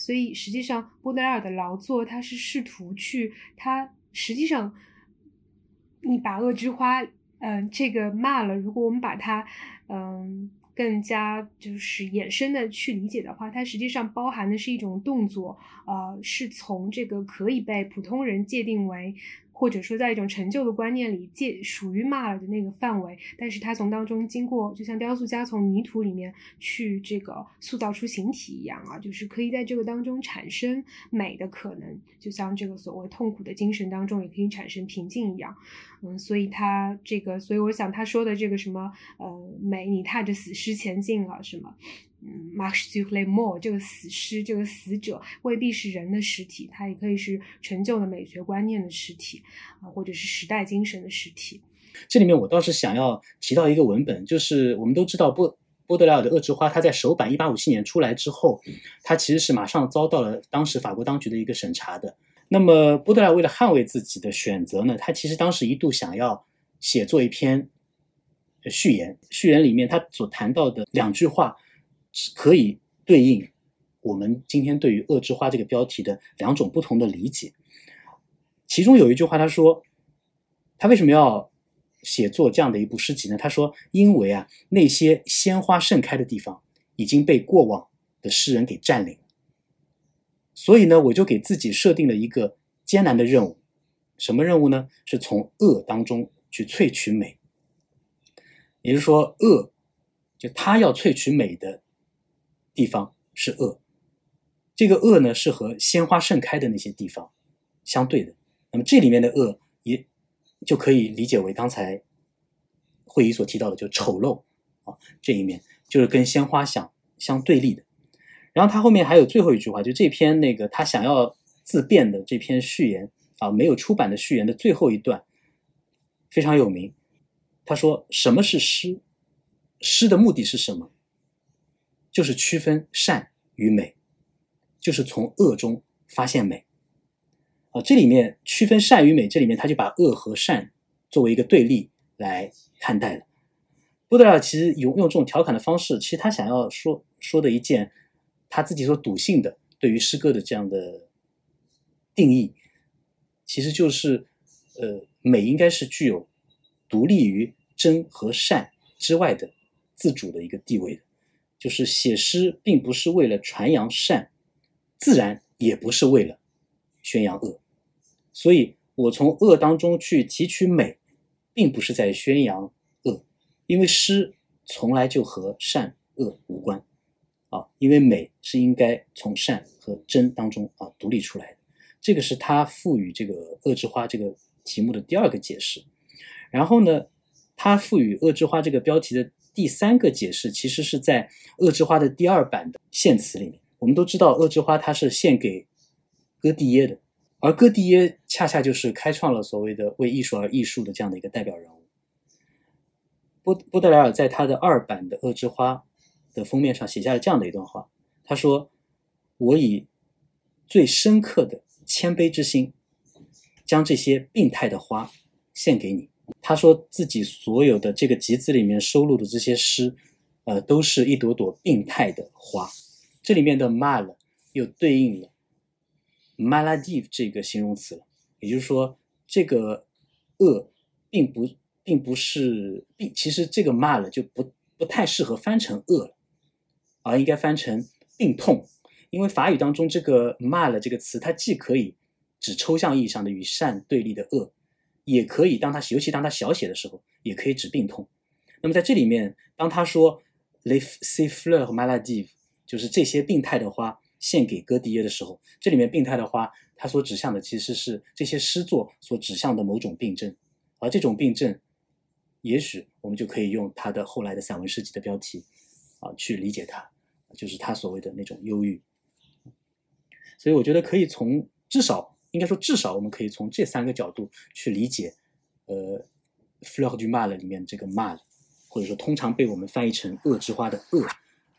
S1: 所以实际上，波德莱尔的劳作，他是试图去，他实际上，你把《恶之花》嗯这个骂了，如果我们把它嗯更加就是衍生的去理解的话，它实际上包含的是一种动作，呃，是从这个可以被普通人界定为。或者说，在一种陈旧的观念里，借属于骂了的那个范围，但是他从当中经过，就像雕塑家从泥土里面去这个塑造出形体一样啊，就是可以在这个当中产生美的可能，就像这个所谓痛苦的精神当中也可以产生平静一样，嗯，所以他这个，所以我想他说的这个什么，呃，美，你踏着死尸前进了，什么？嗯，Marx s u l e more 这个死尸，这个死者未必是人的尸体，它也可以是陈旧的美学观念的尸体啊，或者是时代精神的尸体。
S2: 这里面我倒是想要提到一个文本，就是我们都知道波波德莱尔的《恶之花》，他在首版一八五七年出来之后，他其实是马上遭到了当时法国当局的一个审查的。那么波德莱为了捍卫自己的选择呢，他其实当时一度想要写作一篇序言，序言里面他所谈到的两句话。可以对应我们今天对于“恶之花”这个标题的两种不同的理解。其中有一句话，他说：“他为什么要写作这样的一部诗集呢？”他说：“因为啊，那些鲜花盛开的地方已经被过往的诗人给占领。所以呢，我就给自己设定了一个艰难的任务。什么任务呢？是从恶当中去萃取美。也就是说，恶就他要萃取美的。”地方是恶，这个恶呢是和鲜花盛开的那些地方相对的。那么这里面的恶也就可以理解为刚才会议所提到的，就丑陋啊这一面，就是跟鲜花相相对立的。然后他后面还有最后一句话，就这篇那个他想要自辩的这篇序言啊，没有出版的序言的最后一段非常有名。他说：“什么是诗？诗的目的是什么？”就是区分善与美，就是从恶中发现美。啊，这里面区分善与美，这里面他就把恶和善作为一个对立来看待了。布德尔其实用用这种调侃的方式，其实他想要说说的一件他自己所笃信的对于诗歌的这样的定义，其实就是呃，美应该是具有独立于真和善之外的自主的一个地位的。就是写诗，并不是为了传扬善，自然也不是为了宣扬恶，所以我从恶当中去提取美，并不是在宣扬恶，因为诗从来就和善恶无关，啊，因为美是应该从善和真当中啊独立出来的，这个是他赋予这个恶之花这个题目的第二个解释，然后呢？他赋予“恶之花”这个标题的第三个解释，其实是在“恶之花”的第二版的献词里面。我们都知道，“恶之花”它是献给戈蒂耶的，而戈蒂耶恰恰就是开创了所谓的“为艺术而艺术”的这样的一个代表人物。波波德莱尔在他的二版的《恶之花》的封面上写下了这样的一段话，他说：“我以最深刻的谦卑之心，将这些病态的花献给你。”他说自己所有的这个集子里面收录的这些诗，呃，都是一朵朵病态的花。这里面的 mal 又对应了 maladive 这个形容词了，也就是说，这个恶并不并不是病，其实这个 mal 就不不太适合翻成恶了，而应该翻成病痛，因为法语当中这个 mal 这个词，它既可以指抽象意义上的与善对立的恶。也可以，当它尤其当它小写的时候，也可以指病痛。那么在这里面，当他说 “les fleurs m a l a d i v e 就是这些病态的花献给戈迪耶的时候，这里面病态的花，它所指向的其实是这些诗作所指向的某种病症。而这种病症，也许我们就可以用他的后来的散文诗集的标题啊去理解它，就是他所谓的那种忧郁。所以我觉得可以从至少。应该说，至少我们可以从这三个角度去理解，呃，《Fleur du Mal》里面这个 “mal”，或者说通常被我们翻译成“恶之花”的“恶”，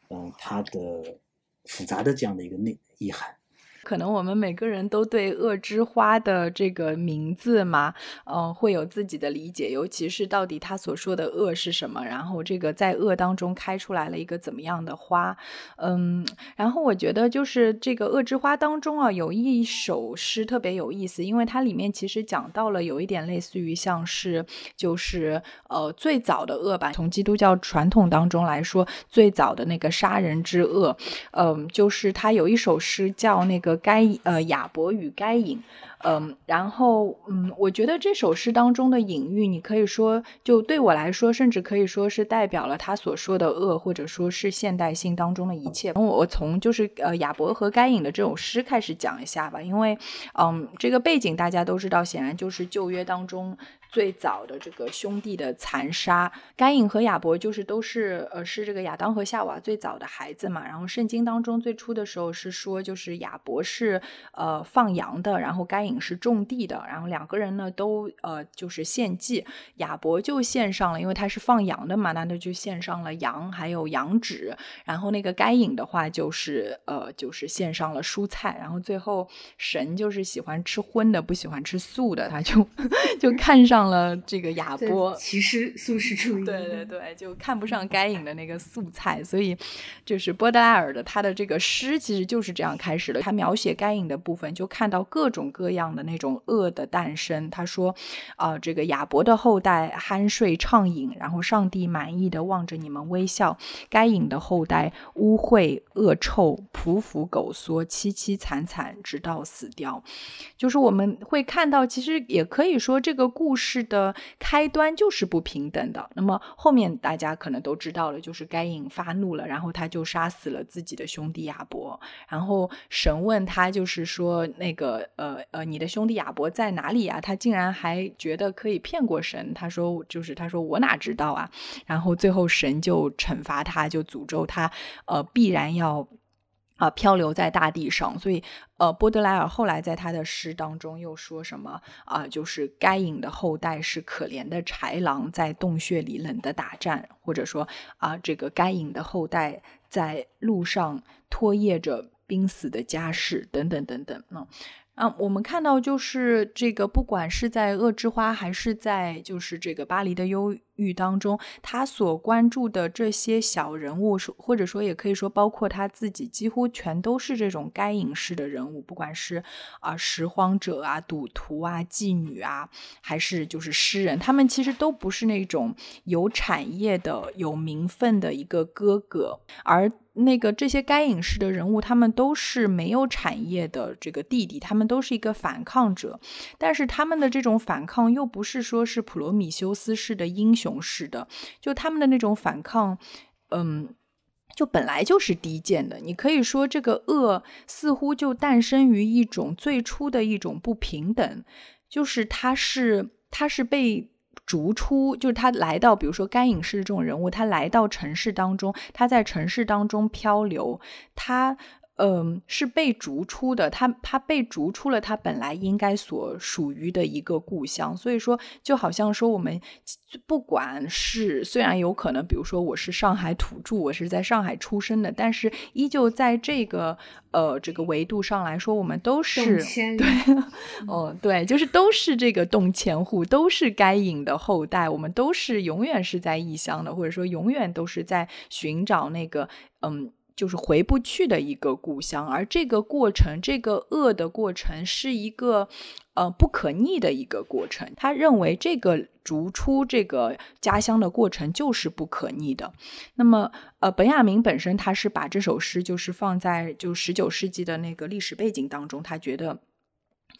S2: 嗯，它的复杂的这样的一个内意涵。
S3: 可能我们每个人都对“恶之花”的这个名字嘛，嗯，会有自己的理解，尤其是到底他所说的“恶”是什么，然后这个在“恶”当中开出来了一个怎么样的花，嗯，然后我觉得就是这个“恶之花”当中啊，有一首诗特别有意思，因为它里面其实讲到了有一点类似于像是就是呃最早的恶吧，从基督教传统当中来说，最早的那个杀人之恶，嗯，就是他有一首诗叫那个。该呃亚伯与该隐，嗯，然后嗯，我觉得这首诗当中的隐喻，你可以说就对我来说，甚至可以说是代表了他所说的恶，或者说是现代性当中的一切。我我从就是呃亚伯和该隐的这首诗开始讲一下吧，因为嗯这个背景大家都知道，显然就是旧约当中。最早的这个兄弟的残杀，该隐和亚伯就是都是呃是这个亚当和夏娃最早的孩子嘛。然后圣经当中最初的时候是说，就是亚伯是呃放羊的，然后该隐是种地的。然后两个人呢都呃就是献祭，亚伯就献上了，因为他是放羊的嘛，那他就献上了羊还有羊脂。然后那个该隐的话就是呃就是献上了蔬菜。然后最后神就是喜欢吃荤的，不喜欢吃素的，他就 就看上。上了这个亚波，
S1: 其实素食主义，
S3: 对对对，就看不上该隐的那个素菜，所以就是波德莱尔的他的这个诗其实就是这样开始的。他描写该隐的部分，就看到各种各样的那种恶的诞生。他说啊，这个亚伯的后代酣睡畅饮，然后上帝满意的望着你们微笑；该隐的后代污秽恶臭匍匐苟缩凄凄惨惨直到死掉。就是我们会看到，其实也可以说这个故事。是的，开端就是不平等的。那么后面大家可能都知道了，就是该隐发怒了，然后他就杀死了自己的兄弟亚伯。然后神问他，就是说那个呃呃，你的兄弟亚伯在哪里啊？他竟然还觉得可以骗过神。他说，就是他说我哪知道啊？然后最后神就惩罚他，就诅咒他，呃，必然要。啊，漂流在大地上，所以，呃，波德莱尔后来在他的诗当中又说什么啊？就是该隐的后代是可怜的豺狼，在洞穴里冷的打战，或者说啊，这个该隐的后代在路上拖曳着濒死的家世，等等等等。嗯。啊，我们看到就是这个，不管是在《恶之花》还是在就是这个《巴黎的忧郁》当中，他所关注的这些小人物，或者说也可以说包括他自己，几乎全都是这种该隐式的人物，不管是啊拾荒者啊、赌徒啊、妓女啊，还是就是诗人，他们其实都不是那种有产业的、有名分的一个哥哥，而。那个这些该隐式的人物，他们都是没有产业的这个弟弟，他们都是一个反抗者，但是他们的这种反抗又不是说是普罗米修斯式的英雄式的，就他们的那种反抗，嗯，就本来就是低贱的。你可以说这个恶似乎就诞生于一种最初的一种不平等，就是他是他是被。逐出，就是他来到，比如说干影视这种人物，他来到城市当中，他在城市当中漂流，他。嗯，是被逐出的。他他被逐出了他本来应该所属于的一个故乡。所以说，就好像说，我们不管是虽然有可能，比如说我是上海土著，我是在上海出生的，但是依旧在这个呃这个维度上来说，我们都是对，哦对，就是都是这个洞前户，都是该隐的后代，我们都是永远是在异乡的，或者说永远都是在寻找那个嗯。就是回不去的一个故乡，而这个过程，这个恶的过程，是一个呃不可逆的一个过程。他认为这个逐出这个家乡的过程就是不可逆的。那么，呃，本雅明本身他是把这首诗就是放在就十九世纪的那个历史背景当中，他觉得。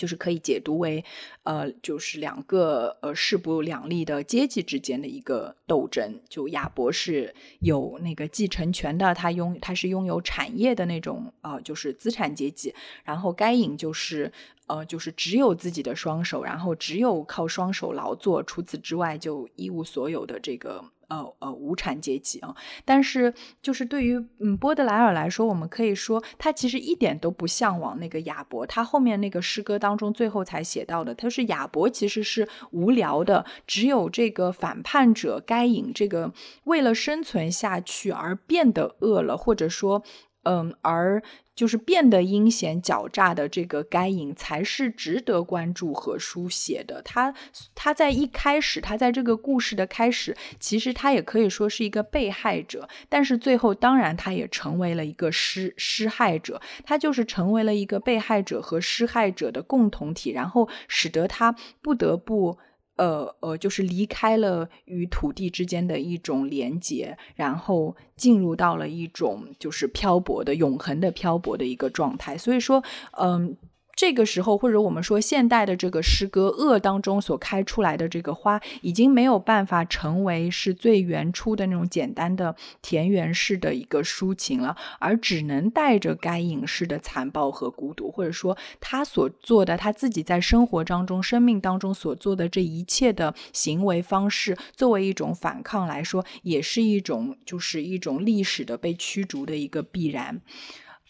S3: 就是可以解读为，呃，就是两个呃势不两立的阶级之间的一个斗争。就亚伯是有那个继承权的，他拥他是拥有产业的那种呃，就是资产阶级。然后该隐就是呃，就是只有自己的双手，然后只有靠双手劳作，除此之外就一无所有的这个。呃呃，无产阶级啊，但是就是对于嗯波德莱尔来说，我们可以说他其实一点都不向往那个亚伯。他后面那个诗歌当中最后才写到的，他是亚伯其实是无聊的，只有这个反叛者该隐这个为了生存下去而变得饿了，或者说嗯而。就是变得阴险狡诈的这个该隐才是值得关注和书写的。他他在一开始，他在这个故事的开始，其实他也可以说是一个被害者，但是最后当然他也成为了一个施施害者。他就是成为了一个被害者和施害者的共同体，然后使得他不得不。呃呃，就是离开了与土地之间的一种连接，然后进入到了一种就是漂泊的、永恒的漂泊的一个状态。所以说，嗯。这个时候，或者我们说现代的这个诗歌《恶》当中所开出来的这个花，已经没有办法成为是最原初的那种简单的田园式的一个抒情了，而只能带着该隐式的残暴和孤独，或者说他所做的他自己在生活当中、生命当中所做的这一切的行为方式，作为一种反抗来说，也是一种就是一种历史的被驱逐的一个必然，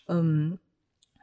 S3: 嗯。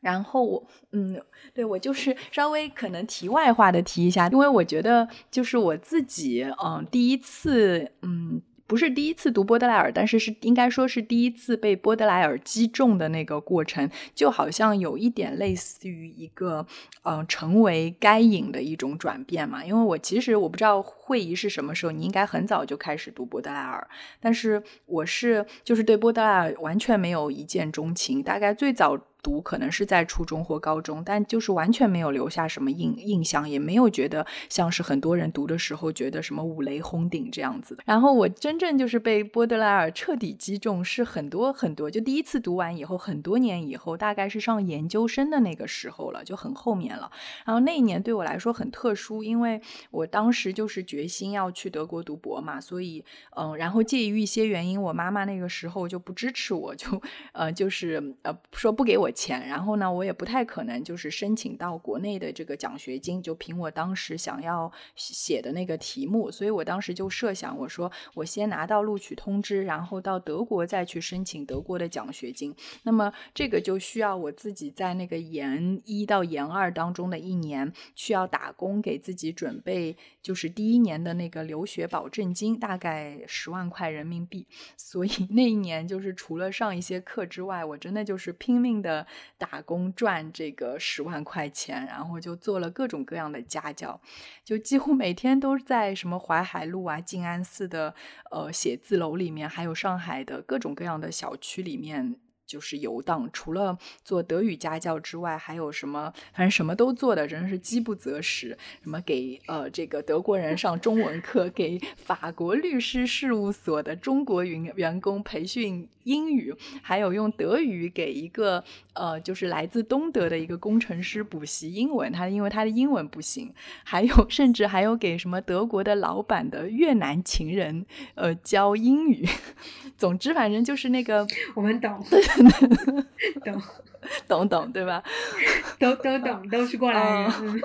S3: 然后我，嗯，对我就是稍微可能题外话的提一下，因为我觉得就是我自己，嗯，第一次，嗯。不是第一次读波德莱尔，但是是应该说是第一次被波德莱尔击中的那个过程，就好像有一点类似于一个，嗯，成为该隐的一种转变嘛。因为我其实我不知道会议是什么时候，你应该很早就开始读波德莱尔，但是我是就是对波德莱尔完全没有一见钟情，大概最早。读可能是在初中或高中，但就是完全没有留下什么印印象，也没有觉得像是很多人读的时候觉得什么五雷轰顶这样子。然后我真正就是被波德莱尔彻底击中，是很多很多，就第一次读完以后，很多年以后，大概是上研究生的那个时候了，就很后面了。然后那一年对我来说很特殊，因为我当时就是决心要去德国读博嘛，所以嗯，然后介于一些原因，我妈妈那个时候就不支持我，就呃就是呃说不给我。钱，然后呢，我也不太可能就是申请到国内的这个奖学金，就凭我当时想要写的那个题目，所以我当时就设想，我说我先拿到录取通知，然后到德国再去申请德国的奖学金。那么这个就需要我自己在那个研一到研二当中的一年，需要打工给自己准备，就是第一年的那个留学保证金，大概十万块人民币。所以那一年就是除了上一些课之外，我真的就是拼命的。打工赚这个十万块钱，然后就做了各种各样的家教，就几乎每天都在什么淮海路啊、静安寺的呃写字楼里面，还有上海的各种各样的小区里面。就是游荡，除了做德语家教之外，还有什么？反正什么都做的，真是饥不择食。什么给呃这个德国人上中文课，给法国律师事务所的中国员员工培训英语，还有用德语给一个呃就是来自东德的一个工程师补习英文，他因为他的英文不行。还有甚至还有给什么德国的老板的越南情人呃教英语。总之，反正就是那个
S1: 我们懂。懂。
S3: 懂懂对吧？
S1: 都都懂，都是过来人。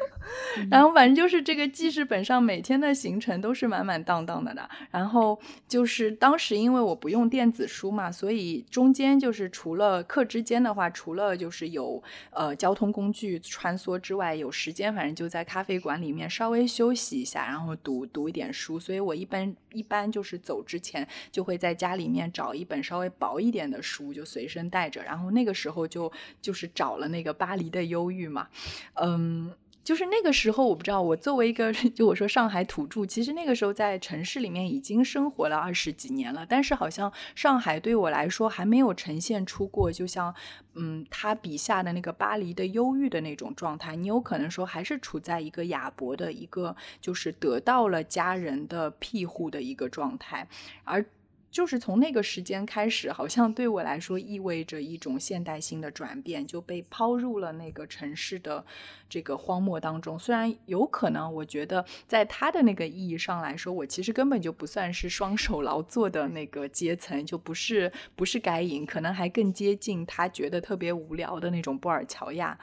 S3: 然后反正就是这个记事本上每天的行程都是满满当当的的。然后就是当时因为我不用电子书嘛，所以中间就是除了课之间的话，除了就是有呃交通工具穿梭之外，有时间反正就在咖啡馆里面稍微休息一下，然后读读一点书。所以我一般一般就是走之前就会在家里面找一本稍微薄一点的书，就随身带着。然后那个时候就。就是找了那个巴黎的忧郁嘛，嗯，就是那个时候我不知道，我作为一个 就我说上海土著，其实那个时候在城市里面已经生活了二十几年了，但是好像上海对我来说还没有呈现出过，就像嗯他笔下的那个巴黎的忧郁的那种状态，你有可能说还是处在一个亚伯的一个就是得到了家人的庇护的一个状态，而。就是从那个时间开始，好像对我来说意味着一种现代性的转变，就被抛入了那个城市的这个荒漠当中。虽然有可能，我觉得在他的那个意义上来说，我其实根本就不算是双手劳作的那个阶层，就不是不是该隐，可能还更接近他觉得特别无聊的那种布尔乔亚，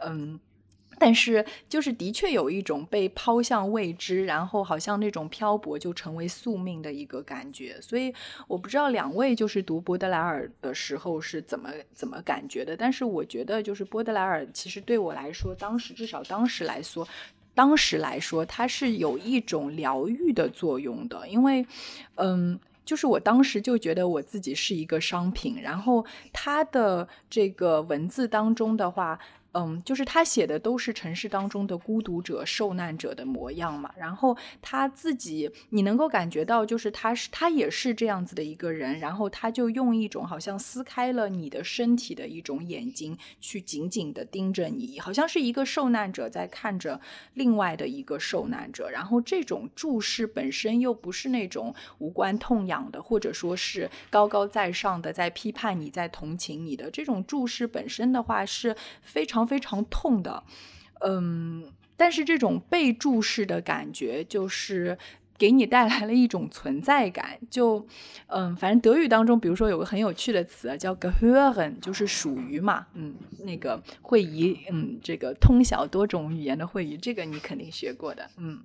S3: 嗯。但是，就是的确有一种被抛向未知，然后好像那种漂泊就成为宿命的一个感觉。所以，我不知道两位就是读波德莱尔的时候是怎么怎么感觉的。但是，我觉得就是波德莱尔其实对我来说，当时至少当时来说，当时来说，它是有一种疗愈的作用的。因为，嗯，就是我当时就觉得我自己是一个商品，然后他的这个文字当中的话。嗯，就是他写的都是城市当中的孤独者、受难者的模样嘛。然后他自己，你能够感觉到，就是他是他也是这样子的一个人。然后他就用一种好像撕开了你的身体的一种眼睛，去紧紧的盯着你，好像是一个受难者在看着另外的一个受难者。然后这种注视本身又不是那种无关痛痒的，或者说是高高在上的，在批判你、在同情你的这种注视本身的话，是非常。非常痛的，嗯，但是这种被注视的感觉，就是给你带来了一种存在感。就，嗯，反正德语当中，比如说有个很有趣的词叫 gehören，就是属于嘛，嗯，那个会议，嗯，这个通晓多种语言的会议，这个你肯定学过的，嗯，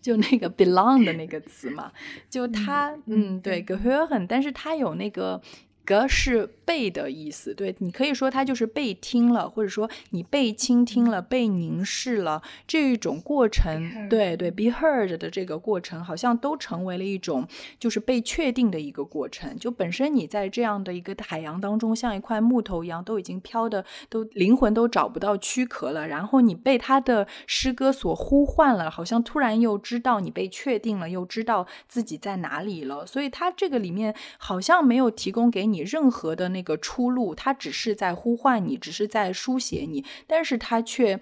S3: 就那个 belong 的那个词嘛，就它，嗯，对 gehören，但是它有那个。格是被的意思，对你可以说它就是被听了，或者说你被倾听了、被凝视了这种过程，对对，be heard 的这个过程，好像都成为了一种就是被确定的一个过程。就本身你在这样的一个海洋当中，像一块木头一样，都已经飘的都灵魂都找不到躯壳了，然后你被他的诗歌所呼唤了，好像突然又知道你被确定了，又知道自己在哪里了。所以他这个里面好像没有提供给你。你任何的那个出路，它只是在呼唤你，只是在书写你，但是它却，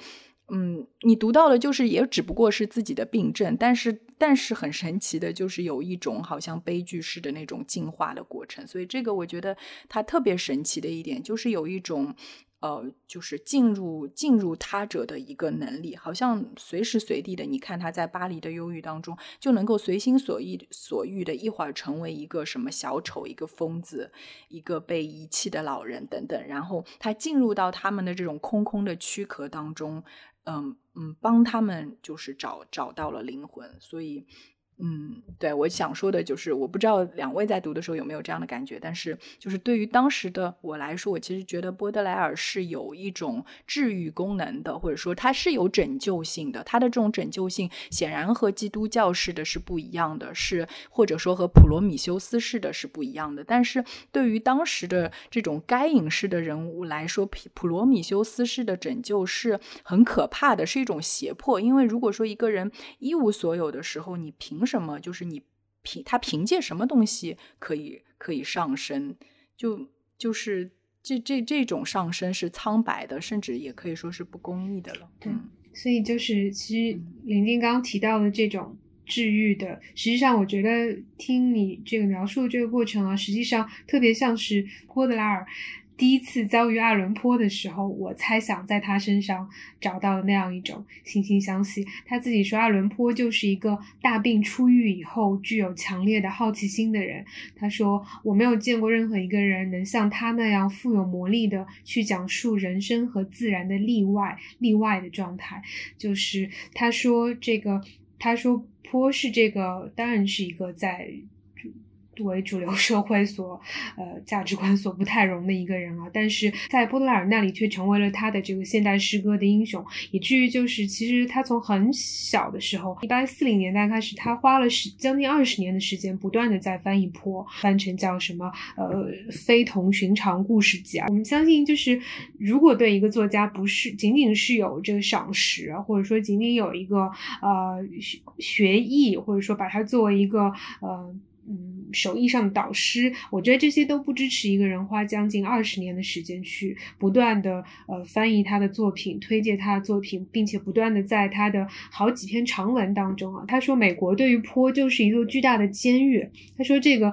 S3: 嗯，你读到的，就是也只不过是自己的病症，但是，但是很神奇的，就是有一种好像悲剧式的那种进化的过程，所以这个我觉得它特别神奇的一点，就是有一种。呃，就是进入进入他者的一个能力，好像随时随地的，你看他在巴黎的忧郁当中，就能够随心所欲所欲的，一会儿成为一个什么小丑，一个疯子，一个被遗弃的老人等等，然后他进入到他们的这种空空的躯壳当中，嗯嗯，帮他们就是找找到了灵魂，所以。嗯，对，我想说的就是，我不知道两位在读的时候有没有这样的感觉，但是就是对于当时的我来说，我其实觉得波德莱尔是有一种治愈功能的，或者说他是有拯救性的。他的这种拯救性显然和基督教式的是不一样的，是或者说和普罗米修斯式的是不一样的。但是对于当时的这种该隐式的人物来说，普普罗米修斯式的拯救是很可怕的，是一种胁迫。因为如果说一个人一无所有的时候，你凭什么就是你凭他凭借什么东西可以可以上升？就就是这这这种上升是苍白的，甚至也可以说是不公义的了。
S1: 对，所以就是其实林静刚刚提到的这种治愈的，实际上我觉得听你这个描述这个过程啊，实际上特别像是波德拉尔。第一次遭遇阿伦坡的时候，我猜想在他身上找到了那样一种惺惺相惜。他自己说，阿伦坡就是一个大病初愈以后具有强烈的好奇心的人。他说，我没有见过任何一个人能像他那样富有魔力的去讲述人生和自然的例外、例外的状态。就是他说这个，他说坡是这个，当然是一个在。为主流社会所呃价值观所不太容的一个人啊，但是在波德莱尔那里却成为了他的这个现代诗歌的英雄，以至于就是其实他从很小的时候，一八四零年代开始，他花了十将近二十年的时间，不断的在翻译坡，翻成叫什么呃非同寻常故事集啊。我们相信，就是如果对一个作家不是仅仅是有这个赏识，或者说仅仅有一个呃学学艺，或者说把它作为一个呃。嗯，手艺上的导师，我觉得这些都不支持一个人花将近二十年的时间去不断的呃翻译他的作品，推荐他的作品，并且不断的在他的好几篇长文当中啊，他说美国对于坡就是一座巨大的监狱。他说这个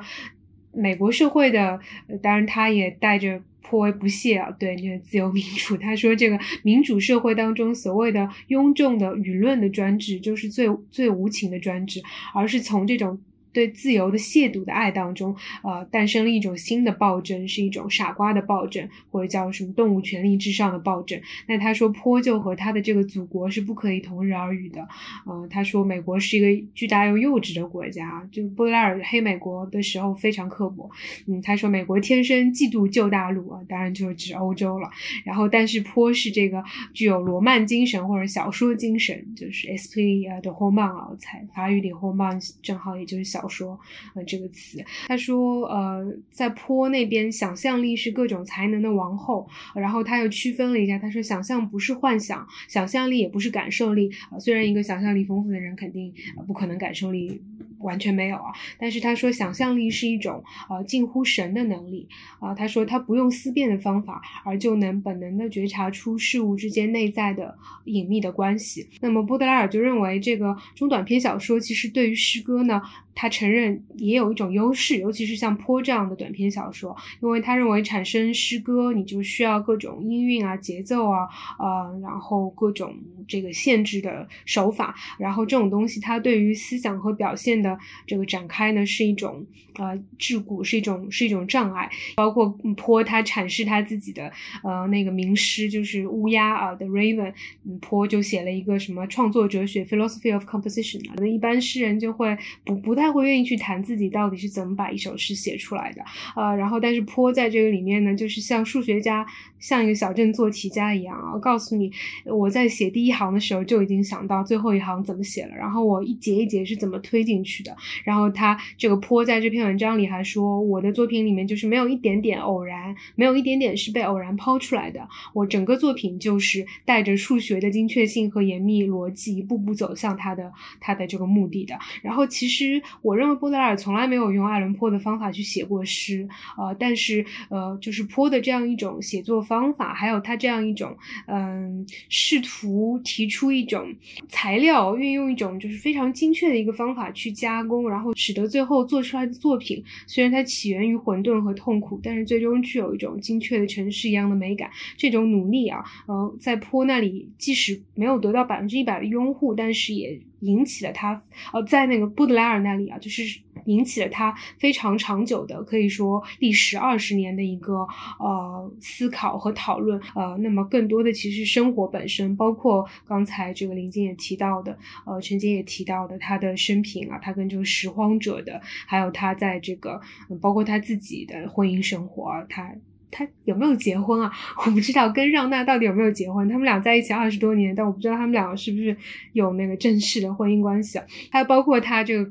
S1: 美国社会的，当然他也带着颇为不屑啊，对这个自由民主。他说这个民主社会当中所谓的庸众的舆论的专制，就是最最无情的专制，而是从这种。对自由的亵渎的爱当中，呃，诞生了一种新的暴政，是一种傻瓜的暴政，或者叫什么动物权利至上的暴政。那他说，坡就和他的这个祖国是不可以同日而语的。呃，他说，美国是一个巨大又幼稚的国家。就布莱尔黑美国的时候非常刻薄。嗯，他说，美国天生嫉妒旧大陆啊，当然就是指欧洲了。然后，但是坡是这个具有罗曼精神或者小说精神，就是 esprit de roman 啊，才法语里 roman 正好也就是小。小说呃这个词，他说呃在坡那边，想象力是各种才能的王后。然后他又区分了一下，他说想象不是幻想，想象力也不是感受力啊。虽然一个想象力丰富的人肯定不可能感受力完全没有啊，但是他说想象力是一种呃近乎神的能力啊。他说他不用思辨的方法，而就能本能的觉察出事物之间内在的隐秘的关系。那么波德莱尔就认为，这个中短篇小说其实对于诗歌呢。他承认也有一种优势，尤其是像坡这样的短篇小说，因为他认为产生诗歌你就需要各种音韵啊、节奏啊，呃，然后各种这个限制的手法，然后这种东西它对于思想和表现的这个展开呢是一种呃桎梏，是一种是一种障碍。包括坡他阐释他自己的呃那个名诗就是乌鸦啊的 Raven，坡就写了一个什么创作哲学 Philosophy of Composition，那一般诗人就会不不太。会愿意去谈自己到底是怎么把一首诗写出来的，呃，然后但是坡在这个里面呢，就是像数学家，像一个小镇做题家一样啊，告诉你我在写第一行的时候就已经想到最后一行怎么写了，然后我一节一节是怎么推进去的。然后他这个坡在这篇文章里还说，我的作品里面就是没有一点点偶然，没有一点点是被偶然抛出来的，我整个作品就是带着数学的精确性和严密逻辑，一步步走向他的他的这个目的的。然后其实。我认为波德尔从来没有用爱伦坡的方法去写过诗，呃，但是呃，就是坡的这样一种写作方法，还有他这样一种嗯，试图提出一种材料，运用一种就是非常精确的一个方法去加加工，然后使得最后做出来的作品，虽然它起源于混沌和痛苦，但是最终具有一种精确的城市一样的美感。这种努力啊，呃，在坡那里即使没有得到百分之一百的拥护，但是也。引起了他，呃，在那个布德莱尔那里啊，就是引起了他非常长久的，可以说历时二十年的一个呃思考和讨论。呃，那么更多的其实生活本身，包括刚才这个林静也提到的，呃，陈杰也提到的他的生平啊，他跟这个拾荒者的，还有他在这个，包括他自己的婚姻生活，他。他有没有结婚啊？我不知道跟让娜到底有没有结婚。他们俩在一起二十多年，但我不知道他们两个是不是有那个正式的婚姻关系。还有包括他这个。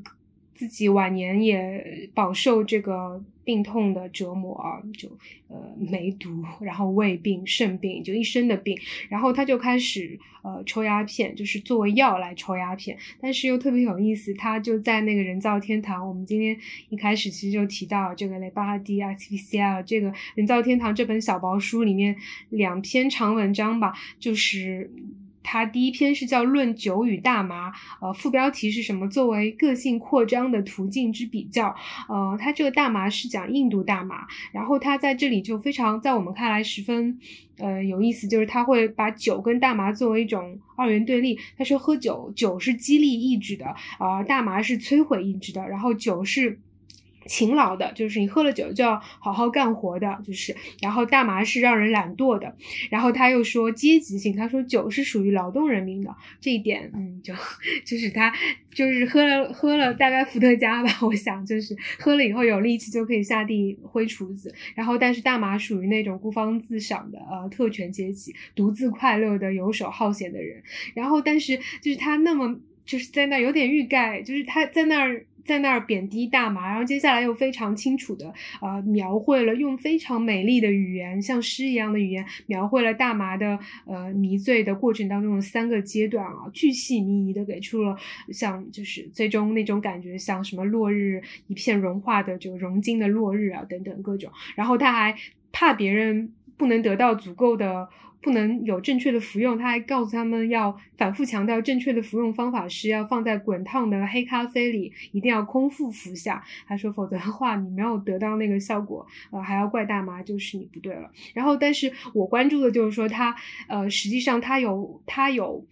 S1: 自己晚年也饱受这个病痛的折磨啊，就呃梅毒，然后胃病、肾病，就一身的病。然后他就开始呃抽鸦片，就是作为药来抽鸦片。但是又特别有意思，他就在那个人造天堂。我们今天一开始其实就提到这个雷巴哈迪 XPCL 这个人造天堂这本小薄书里面两篇长文章吧，就是。它第一篇是叫《论酒与大麻》，呃，副标题是什么？作为个性扩张的途径之比较。呃，它这个大麻是讲印度大麻，然后它在这里就非常在我们看来十分呃有意思，就是他会把酒跟大麻作为一种二元对立。他说喝酒，酒是激励意志的，啊，大麻是摧毁意志的，然后酒是。勤劳的，就是你喝了酒就要好好干活的，就是。然后大麻是让人懒惰的。然后他又说阶级性，他说酒是属于劳动人民的这一点，嗯，就 就是他就是喝了喝了大概伏特加吧，我想就是喝了以后有力气就可以下地挥厨子。然后但是大麻属于那种孤芳自赏的呃特权阶级，独自快乐的游手好闲的人。然后但是就是他那么就是在那有点欲盖，就是他在那儿。在那儿贬低大麻，然后接下来又非常清楚的呃描绘了，用非常美丽的语言，像诗一样的语言描绘了大麻的呃迷醉的过程当中的三个阶段啊，巨细靡遗的给出了像就是最终那种感觉，像什么落日一片融化的就融金的落日啊等等各种，然后他还怕别人不能得到足够的。不能有正确的服用，他还告诉他们要反复强调正确的服用方法是要放在滚烫的黑咖啡里，一定要空腹服下。他说，否则的话你没有得到那个效果，呃，还要怪大麻就是你不对了。然后，但是我关注的就是说他，呃，实际上他有他有。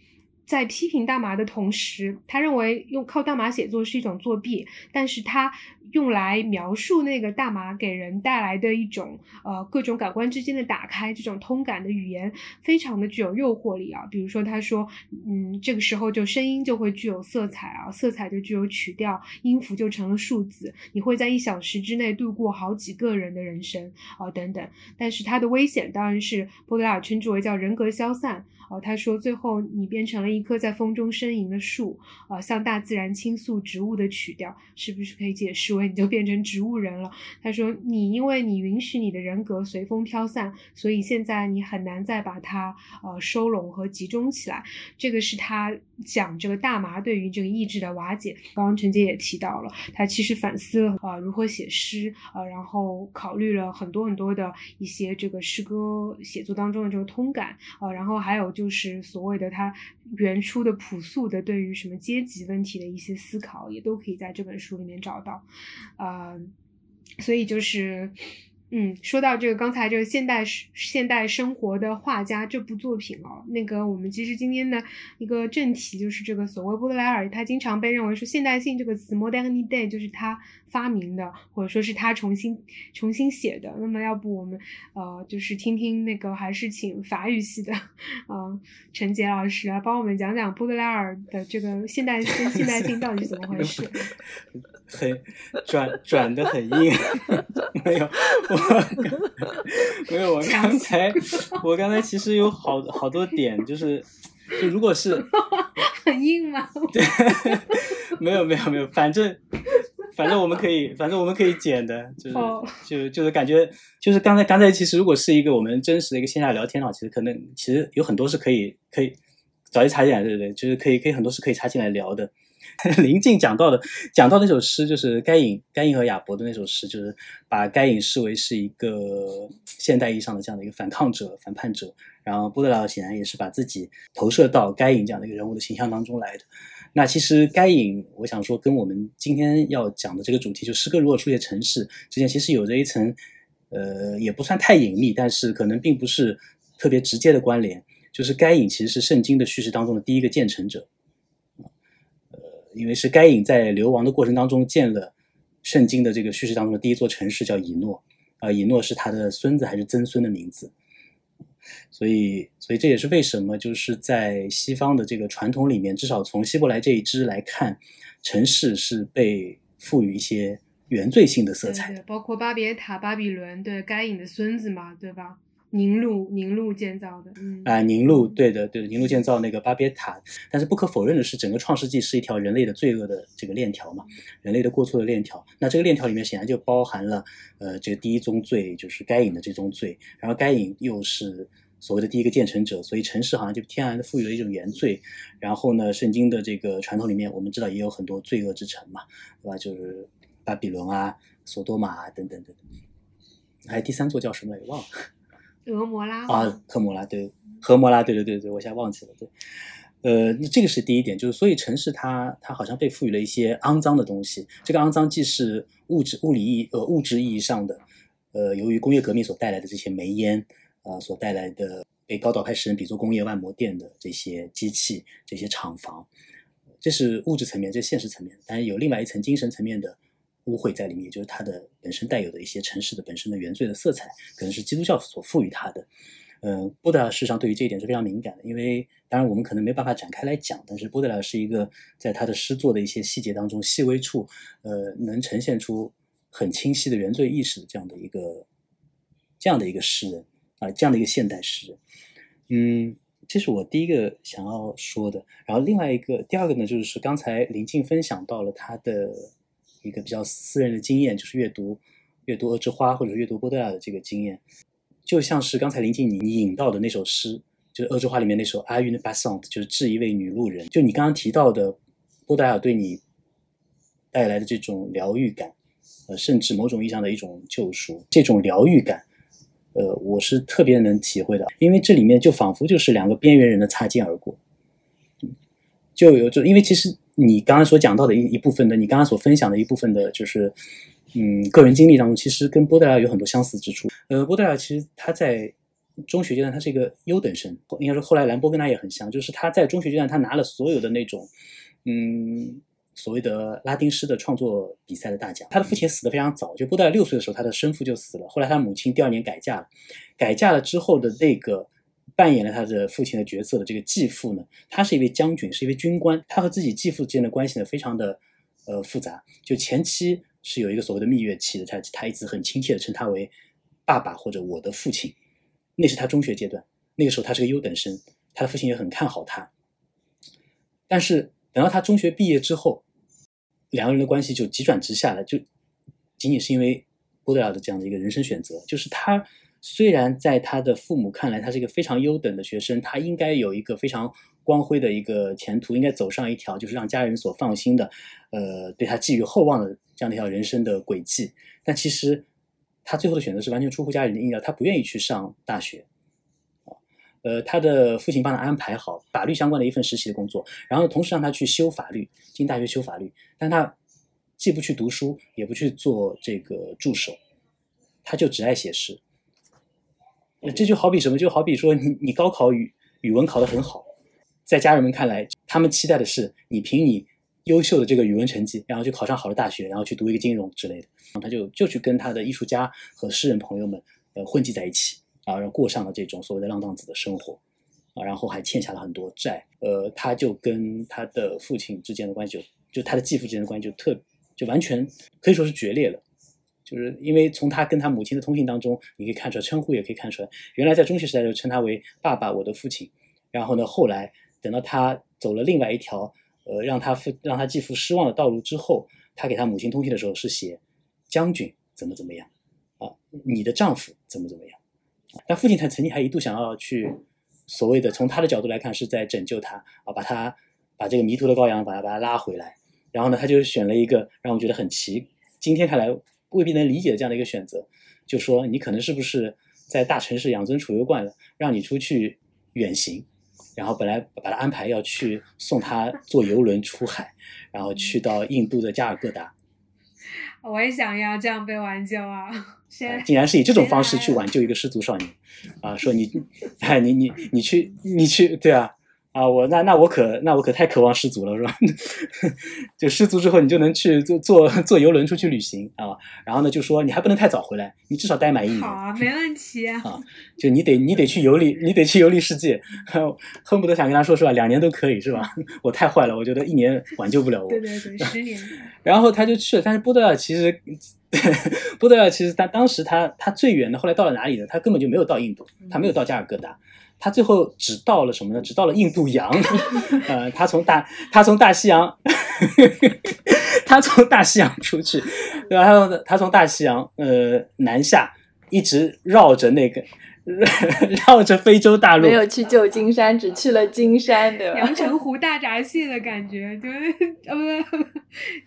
S1: 在批评大麻的同时，他认为用靠大麻写作是一种作弊，但是他用来描述那个大麻给人带来的一种呃各种感官之间的打开，这种通感的语言非常的具有诱惑力啊。比如说他说，嗯，这个时候就声音就会具有色彩啊，色彩就具有曲调，音符就成了数字，你会在一小时之内度过好几个人的人生啊等等。但是它的危险当然是波德莱尔称之为叫人格消散。哦，他说最后你变成了一棵在风中呻吟的树，啊，向大自然倾诉植物的曲调，是不是可以解释所以你就变成植物人了？他说你因为你允许你的人格随风飘散，所以现在你很难再把它呃收拢和集中起来。这个是他讲这个大麻对于这个意志的瓦解。刚刚陈杰也提到了，他其实反思了啊如何写诗，呃，然后考虑了很多很多的一些这个诗歌写作当中的这个通感，呃，然后还有。就是所谓的他原初的朴素的对于什么阶级问题的一些思考，也都可以在这本书里面找到，呃，所以就是。嗯，说到这个刚才这个现代现代生活的画家这部作品哦，那个我们其实今天的一个正题就是这个所谓波德莱尔，他经常被认为说现代性这个词 modernity 就是他发明的，或者说是他重新重新写的。那么要不我们呃就是听听那个还是请法语系的呃陈杰老师来帮我们讲讲波德莱尔的这个现代跟现代性到底是怎么回事？
S2: 很转转的很硬，没有 没有我刚才我刚才其实有好好多点，就是就如果是
S1: 很硬吗？
S2: 对，没有没有没有，反正反正我们可以反正我们可以剪的，就是就就是感觉就是刚才刚才其实如果是一个我们真实的一个线下聊天的话，其实可能其实有很多是可以可以找一插进来，对不对？就是可以可以很多是可以插进来聊的。林静讲到的，讲到那首诗，就是该隐该隐和亚伯的那首诗，就是把该隐视为是一个现代意义上的这样的一个反抗者、反叛者。然后波德莱显然也是把自己投射到该隐这样的一个人物的形象当中来的。那其实该隐，我想说跟我们今天要讲的这个主题，就诗歌如何书写城市之间，其实有着一层，呃，也不算太隐秘，但是可能并不是特别直接的关联。就是该隐其实是圣经的叙事当中的第一个建成者。因为是该隐在流亡的过程当中建了圣经的这个叙事当中的第一座城市，叫以诺，啊，以诺是他的孙子还是曾孙的名字，所以，所以这也是为什么就是在西方的这个传统里面，至少从希伯来这一支来看，城市是被赋予一些原罪性的色彩，
S1: 包括巴别塔、巴比伦，对该隐的孙子嘛，对吧？宁路宁路建造的，嗯
S2: 啊，宁路对的对的，宁路建造那个巴别塔，但是不可否认的是，整个创世纪是一条人类的罪恶的这个链条嘛，人类的过错的链条。那这个链条里面显然就包含了，呃，这个第一宗罪就是该隐的这宗罪，然后该隐又是所谓的第一个建成者，所以城市好像就天然的赋予了一种原罪。然后呢，圣经的这个传统里面，我们知道也有很多罪恶之城嘛，对吧？就是巴比伦啊、索多玛啊等等等等。还有第三座叫什么？也忘了。
S1: 俄摩拉
S2: 啊，科摩拉对，和摩拉对对对对，我现在忘记了对。呃，这个是第一点，就是所以城市它它好像被赋予了一些肮脏的东西。这个肮脏既是物质物理意呃物质意义上的，呃，由于工业革命所带来的这些煤烟啊，所带来的被高岛派诗人比作工业万魔殿的这些机器、这些厂房，这是物质层面，这是现实层面。但是有另外一层精神层面的污秽在里面，也就是它的本身带有的一些城市的本身的原罪的色彩，可能是基督教所赋予它的。嗯，波德莱尔事实上对于这一点是非常敏感的，因为当然我们可能没办法展开来讲，但是波德莱是一个在他的诗作的一些细节当中、细微处，呃，能呈现出很清晰的原罪意识的这样的一个这样的一个诗人啊，这样的一个现代诗人。嗯，这是我第一个想要说的。然后另外一个，第二个呢，就是刚才林静分享到了他的一个比较私人的经验，就是阅读阅读《恶之花》或者阅读波德尔的这个经验。就像是刚才林静你你引到的那首诗，就是《恶之花》里面那首《Are You Passant》，就是致一位女路人。就你刚刚提到的，波德尔对你带来的这种疗愈感，呃，甚至某种意义上的一种救赎，这种疗愈感，呃，我是特别能体会的，因为这里面就仿佛就是两个边缘人的擦肩而过，就有就因为其实你刚刚所讲到的一一部分的，你刚刚所分享的一部分的，就是。嗯，个人经历当中，其实跟波德莱尔有很多相似之处。呃，波德莱尔其实他在中学阶段，他是一个优等生，应该说后来兰波跟他也很像，就是他在中学阶段，他拿了所有的那种，嗯，所谓的拉丁诗的创作比赛的大奖。他的父亲死的非常早，就波德莱尔六岁的时候，他的生父就死了。后来他母亲第二年改嫁了，改嫁了之后的那个扮演了他的父亲的角色的这个继父呢，他是一位将军，是一位军官。他和自己继父之间的关系呢，非常的呃复杂，就前期。是有一个所谓的蜜月期的，他他一直很亲切的称他为爸爸或者我的父亲，那是他中学阶段，那个时候他是个优等生，他的父亲也很看好他。但是等到他中学毕业之后，两个人的关系就急转直下了，就仅仅是因为波德莱尔的这样的一个人生选择，就是他虽然在他的父母看来他是一个非常优等的学生，他应该有一个非常。光辉的一个前途，应该走上一条就是让家人所放心的，呃，对他寄予厚望的这样的一条人生的轨迹。但其实他最后的选择是完全出乎家人的意料，他不愿意去上大学，呃，他的父亲帮他安排好法律相关的一份实习的工作，然后同时让他去修法律，进大学修法律。但他既不去读书，也不去做这个助手，他就只爱写诗。这就好比什么？就好比说你你高考语语文考得很好。在家人们看来，他们期待的是你凭你优秀的这个语文成绩，然后去考上好的大学，然后去读一个金融之类的。然后他就就去跟他的艺术家和诗人朋友们，呃，混迹在一起啊，然后过上了这种所谓的浪荡子的生活啊，然后还欠下了很多债。呃，他就跟他的父亲之间的关系，就就他的继父之间的关系就特就完全可以说是决裂了。就是因为从他跟他母亲的通信当中，你可以看出来，称呼也可以看出来，原来在中学时代就称他为爸爸，我的父亲。然后呢，后来。等到他走了另外一条，呃，让他父让他继父失望的道路之后，他给他母亲通信的时候是写将军怎么怎么样啊，你的丈夫怎么怎么样。但父亲他曾经还一度想要去所谓的从他的角度来看是在拯救他啊，把他把这个迷途的羔羊把他把他拉回来。然后呢，他就选了一个让我觉得很奇，今天看来未必能理解的这样的一个选择，就说你可能是不是在大城市养尊处优惯了，让你出去远行。然后本来把他安排要去送他坐游轮出海，然后去到印度的加尔各答。
S1: 我也想要这样被挽救啊！
S2: 竟然是以这种方式去挽救一个失足少年，啊，说你，哎，你你你去你去，对啊。啊，我那那我可那我可太渴望失足了，是吧？就失足之后，你就能去坐坐 坐游轮出去旅行啊。然后呢，就说你还不能太早回来，你至少待满一年。
S1: 好，没问题。
S2: 啊，就你得你得去游历，你得去游历世界，恨不得想跟他说是吧？两年都可以是吧？我太坏了，我觉得一年挽救不了我。
S1: 对对对，十年。
S2: 然后他就去了，但是波德尔其实，波德尔其实他当时他他最远的后来到了哪里呢？他根本就没有到印度，他没有到加尔各答。他最后只到了什么呢？只到了印度洋，呃，他从大他从大西洋，他从大西洋出去，然后？他从他从大西洋呃南下，一直绕着那个 绕着非洲大陆，
S3: 没有去旧金山，只去了金山的
S1: 阳澄湖大闸蟹的感觉，就是呃不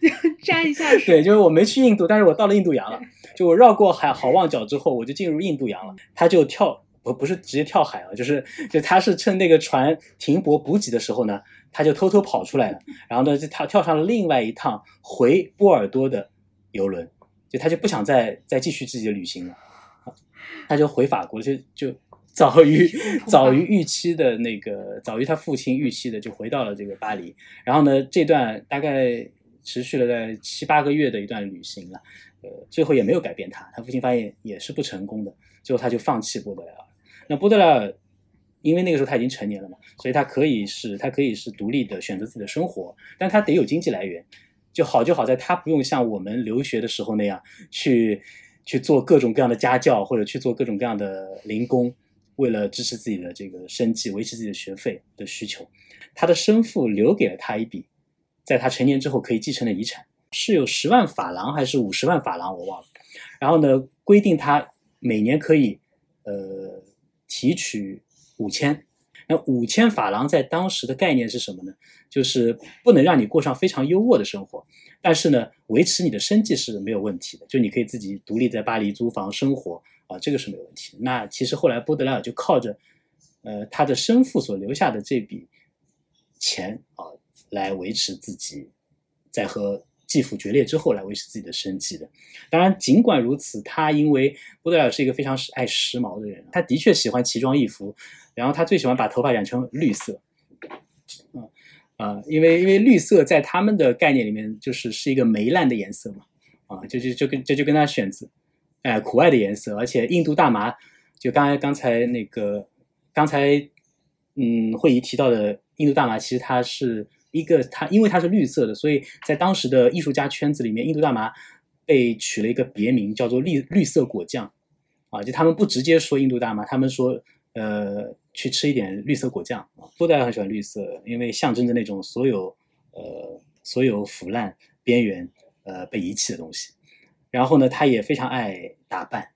S1: 就沾一下水。
S2: 对，就是我没去印度，但是我到了印度洋了。就我绕过海好望角之后，我就进入印度洋了。他就跳。不不是直接跳海啊，就是就他是趁那个船停泊补给的时候呢，他就偷偷跑出来了，然后呢，就他跳上了另外一趟回波尔多的游轮，就他就不想再再继续自己的旅行了，他就回法国，就就早于早于预期的那个早于他父亲预期的就回到了这个巴黎，然后呢，这段大概持续了在七八个月的一段旅行了，呃，最后也没有改变他，他父亲发现也是不成功的，最后他就放弃波德莱尔。那波德莱尔，因为那个时候他已经成年了嘛，所以他可以是，他可以是独立的选择自己的生活，但他得有经济来源。就好就好在他不用像我们留学的时候那样去去做各种各样的家教，或者去做各种各样的零工，为了支持自己的这个生计、维持自己的学费的需求。他的生父留给了他一笔，在他成年之后可以继承的遗产，是有十万法郎还是五十万法郎，我忘了。然后呢，规定他每年可以，呃。提取五千，那五千法郎在当时的概念是什么呢？就是不能让你过上非常优渥的生活，但是呢，维持你的生计是没有问题的，就你可以自己独立在巴黎租房生活啊，这个是没有问题。那其实后来波德莱尔就靠着，呃，他的生父所留下的这笔钱啊，来维持自己在和。继父决裂之后来维持自己的生计的，当然，尽管如此，他因为波德莱尔是一个非常爱时髦的人，他的确喜欢奇装异服，然后他最喜欢把头发染成绿色，嗯啊，因为因为绿色在他们的概念里面就是是一个霉烂的颜色嘛，啊，就就就跟这就跟他选择，哎，苦艾的颜色，而且印度大麻，就刚才刚才那个刚才嗯会议提到的印度大麻，其实它是。一个它因为它是绿色的，所以在当时的艺术家圈子里面，印度大麻被取了一个别名，叫做绿绿色果酱，啊，就他们不直接说印度大麻，他们说呃去吃一点绿色果酱啊。波德莱很喜欢绿色，因为象征着那种所有呃所有腐烂边缘呃被遗弃的东西。然后呢，他也非常爱打扮，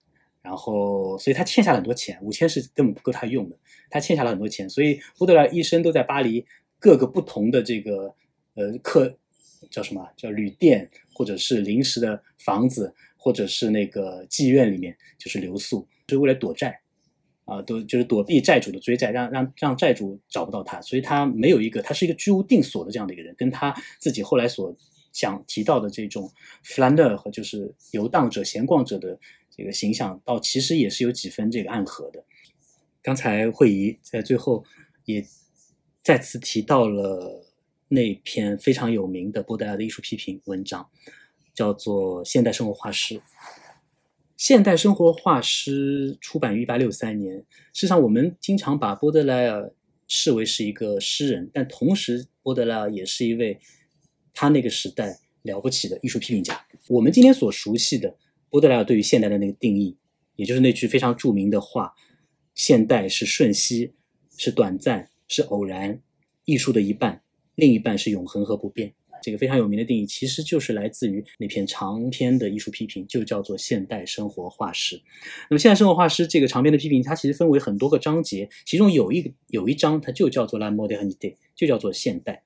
S2: 然后所以他欠下了很多钱，五千是根本不够他用的，他欠下了很多钱，所以波德莱一生都在巴黎。各个不同的这个呃客叫什么叫旅店，或者是临时的房子，或者是那个妓院里面，就是留宿，就是为了躲债啊，都就是躲避债主的追债，让让让债主找不到他，所以他没有一个，他是一个居无定所的这样的一个人，跟他自己后来所想提到的这种弗兰德和就是游荡者、闲逛者的这个形象，倒其实也是有几分这个暗合的。刚才会议在最后也。再次提到了那篇非常有名的波德莱尔的艺术批评文章，叫做《现代生活画师》。《现代生活画师》出版于一八六三年。事实上，我们经常把波德莱尔视为是一个诗人，但同时，波德莱尔也是一位他那个时代了不起的艺术批评家。我们今天所熟悉的波德莱尔对于现代的那个定义，也就是那句非常著名的话：“现代是瞬息，是短暂。”是偶然，艺术的一半，另一半是永恒和不变。这个非常有名的定义，其实就是来自于那篇长篇的艺术批评，就叫做《现代生活画师》。那么，《现代生活画师》这个长篇的批评，它其实分为很多个章节，其中有一有一章，它就叫做《La modernité》，就叫做现代。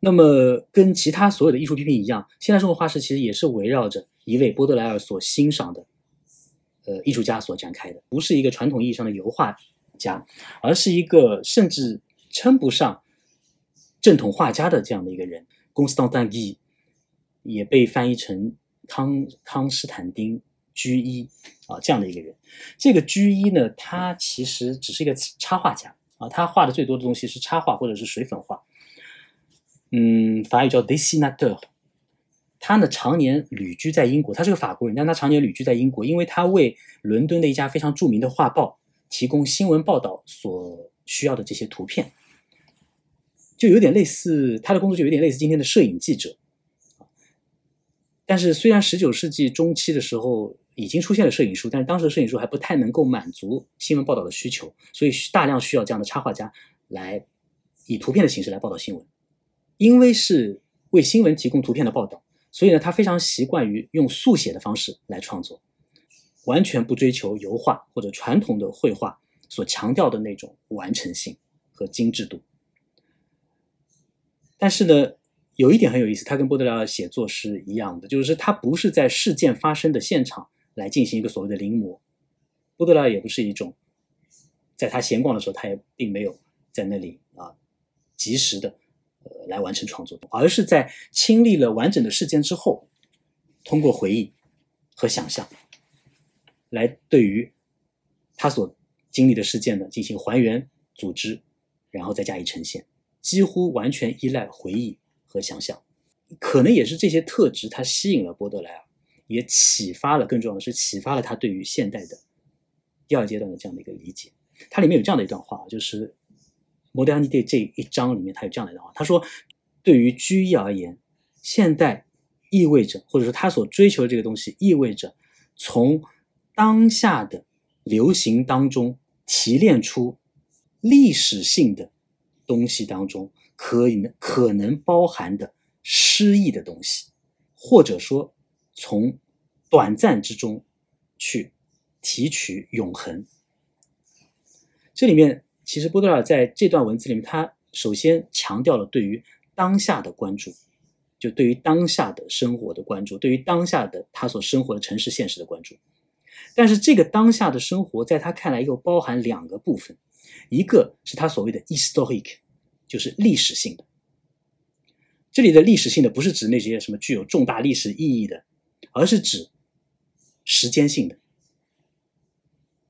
S2: 那么，跟其他所有的艺术批评一样，《现代生活画师》其实也是围绕着一位波德莱尔所欣赏的呃艺术家所展开的，不是一个传统意义上的油画。家，而是一个甚至称不上正统画家的这样的一个人。公斯当丹伊也被翻译成康康斯坦丁居一啊这样的一个人。这个居一呢，他其实只是一个插画家啊，他画的最多的东西是插画或者是水粉画。嗯，法语叫 dessinateur。他呢常年旅居在英国，他是个法国人，但他常年旅居在英国，因为他为伦敦的一家非常著名的画报。提供新闻报道所需要的这些图片，就有点类似他的工作，就有点类似今天的摄影记者。但是，虽然十九世纪中期的时候已经出现了摄影术，但是当时的摄影术还不太能够满足新闻报道的需求，所以大量需要这样的插画家来以图片的形式来报道新闻。因为是为新闻提供图片的报道，所以呢，他非常习惯于用速写的方式来创作。完全不追求油画或者传统的绘画所强调的那种完成性和精致度。但是呢，有一点很有意思，他跟波德莱尔写作是一样的，就是他不是在事件发生的现场来进行一个所谓的临摹，波德莱尔也不是一种，在他闲逛的时候，他也并没有在那里啊及时的呃来完成创作，而是在亲历了完整的事件之后，通过回忆和想象，来对于他所经历的事件呢进行还原、组织，然后再加以呈现，几乎完全依赖回忆和想象。可能也是这些特质，它吸引了波德莱尔，也启发了，更重要的是启发了他对于现代的第二阶段的这样的一个理解。它里面有这样的一段话，就是《摩德安尼蒂》这一章里面，它有这样的一段话，他说：“对于居易而言，现代意味着，或者说他所追求的这个东西，意味着从当下的流行当中提炼出历史性的东西当中可以可能包含的。”诗意的东西，或者说从短暂之中去提取永恒。这里面其实波德尔在这段文字里面，他首先强调了对于当下的关注，就对于当下的生活的关注，对于当下的他所生活的城市现实的关注。但是这个当下的生活，在他看来又包含两个部分，一个是他所谓的 historic，就是历史性的。这里的历史性的不是指那些什么具有重大历史意义的，而是指时间性的。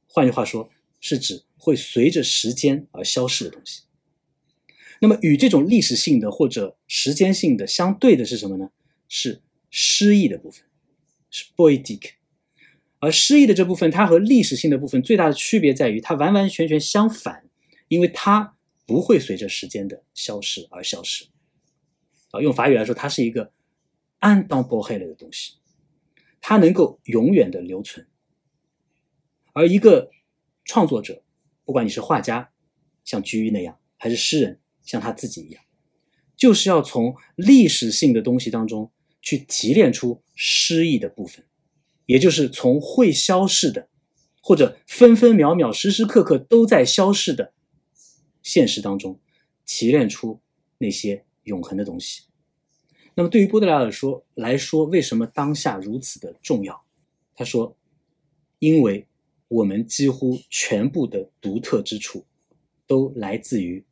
S2: 换句话说，是指会随着时间而消逝的东西。那么，与这种历史性的或者时间性的相对的是什么呢？是诗意的部分，是 poetic。而诗意的这部分，它和历史性的部分最大的区别在于，它完完全全相反，因为它不会随着时间的消失而消失。啊，用法语来说，它是一个安当波黑了的东西，它能够永远的留存。而一个创作者，不管你是画家，像居易那样，还是诗人，像他自己一样，就是要从历史性的东西当中去提炼出诗意的部分，也就是从会消逝的，或者分分秒秒、时时刻刻都在消逝的现实当中，提炼出那些。永恒的东西。那么，对于波德莱尔说来说，为什么当下如此的重要？他说：“因为我们几乎全部的独特之处，都来自于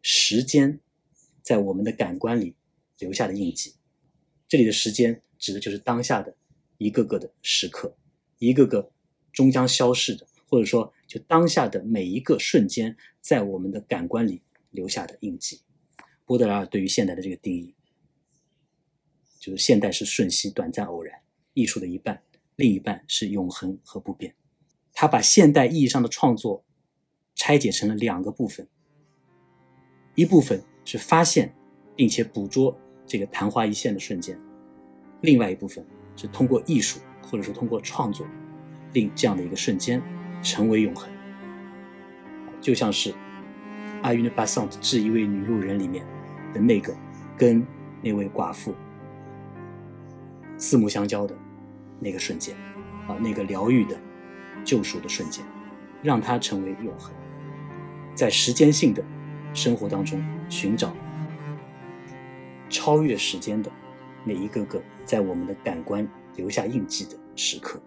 S2: 时间在我们的感官里留下的印记。这里的时间指的就是当下的一个个的时刻，一个个终将消逝的，或者说，就当下的每一个瞬间，在我们的感官里留下的印记。”波德莱尔对于现代的这个定义，就是现代是瞬息、短暂、偶然，艺术的一半，另一半是永恒和不变。他把现代意义上的创作拆解成了两个部分：一部分是发现并且捕捉这个昙花一现的瞬间；另外一部分是通过艺术或者是通过创作，令这样的一个瞬间成为永恒。就像是《阿云的巴桑致一位女路人》里面。的那个跟那位寡妇四目相交的那个瞬间，啊，那个疗愈的救赎的瞬间，让它成为永恒，在时间性的生活当中寻找超越时间的那一个个在我们的感官留下印记的时刻。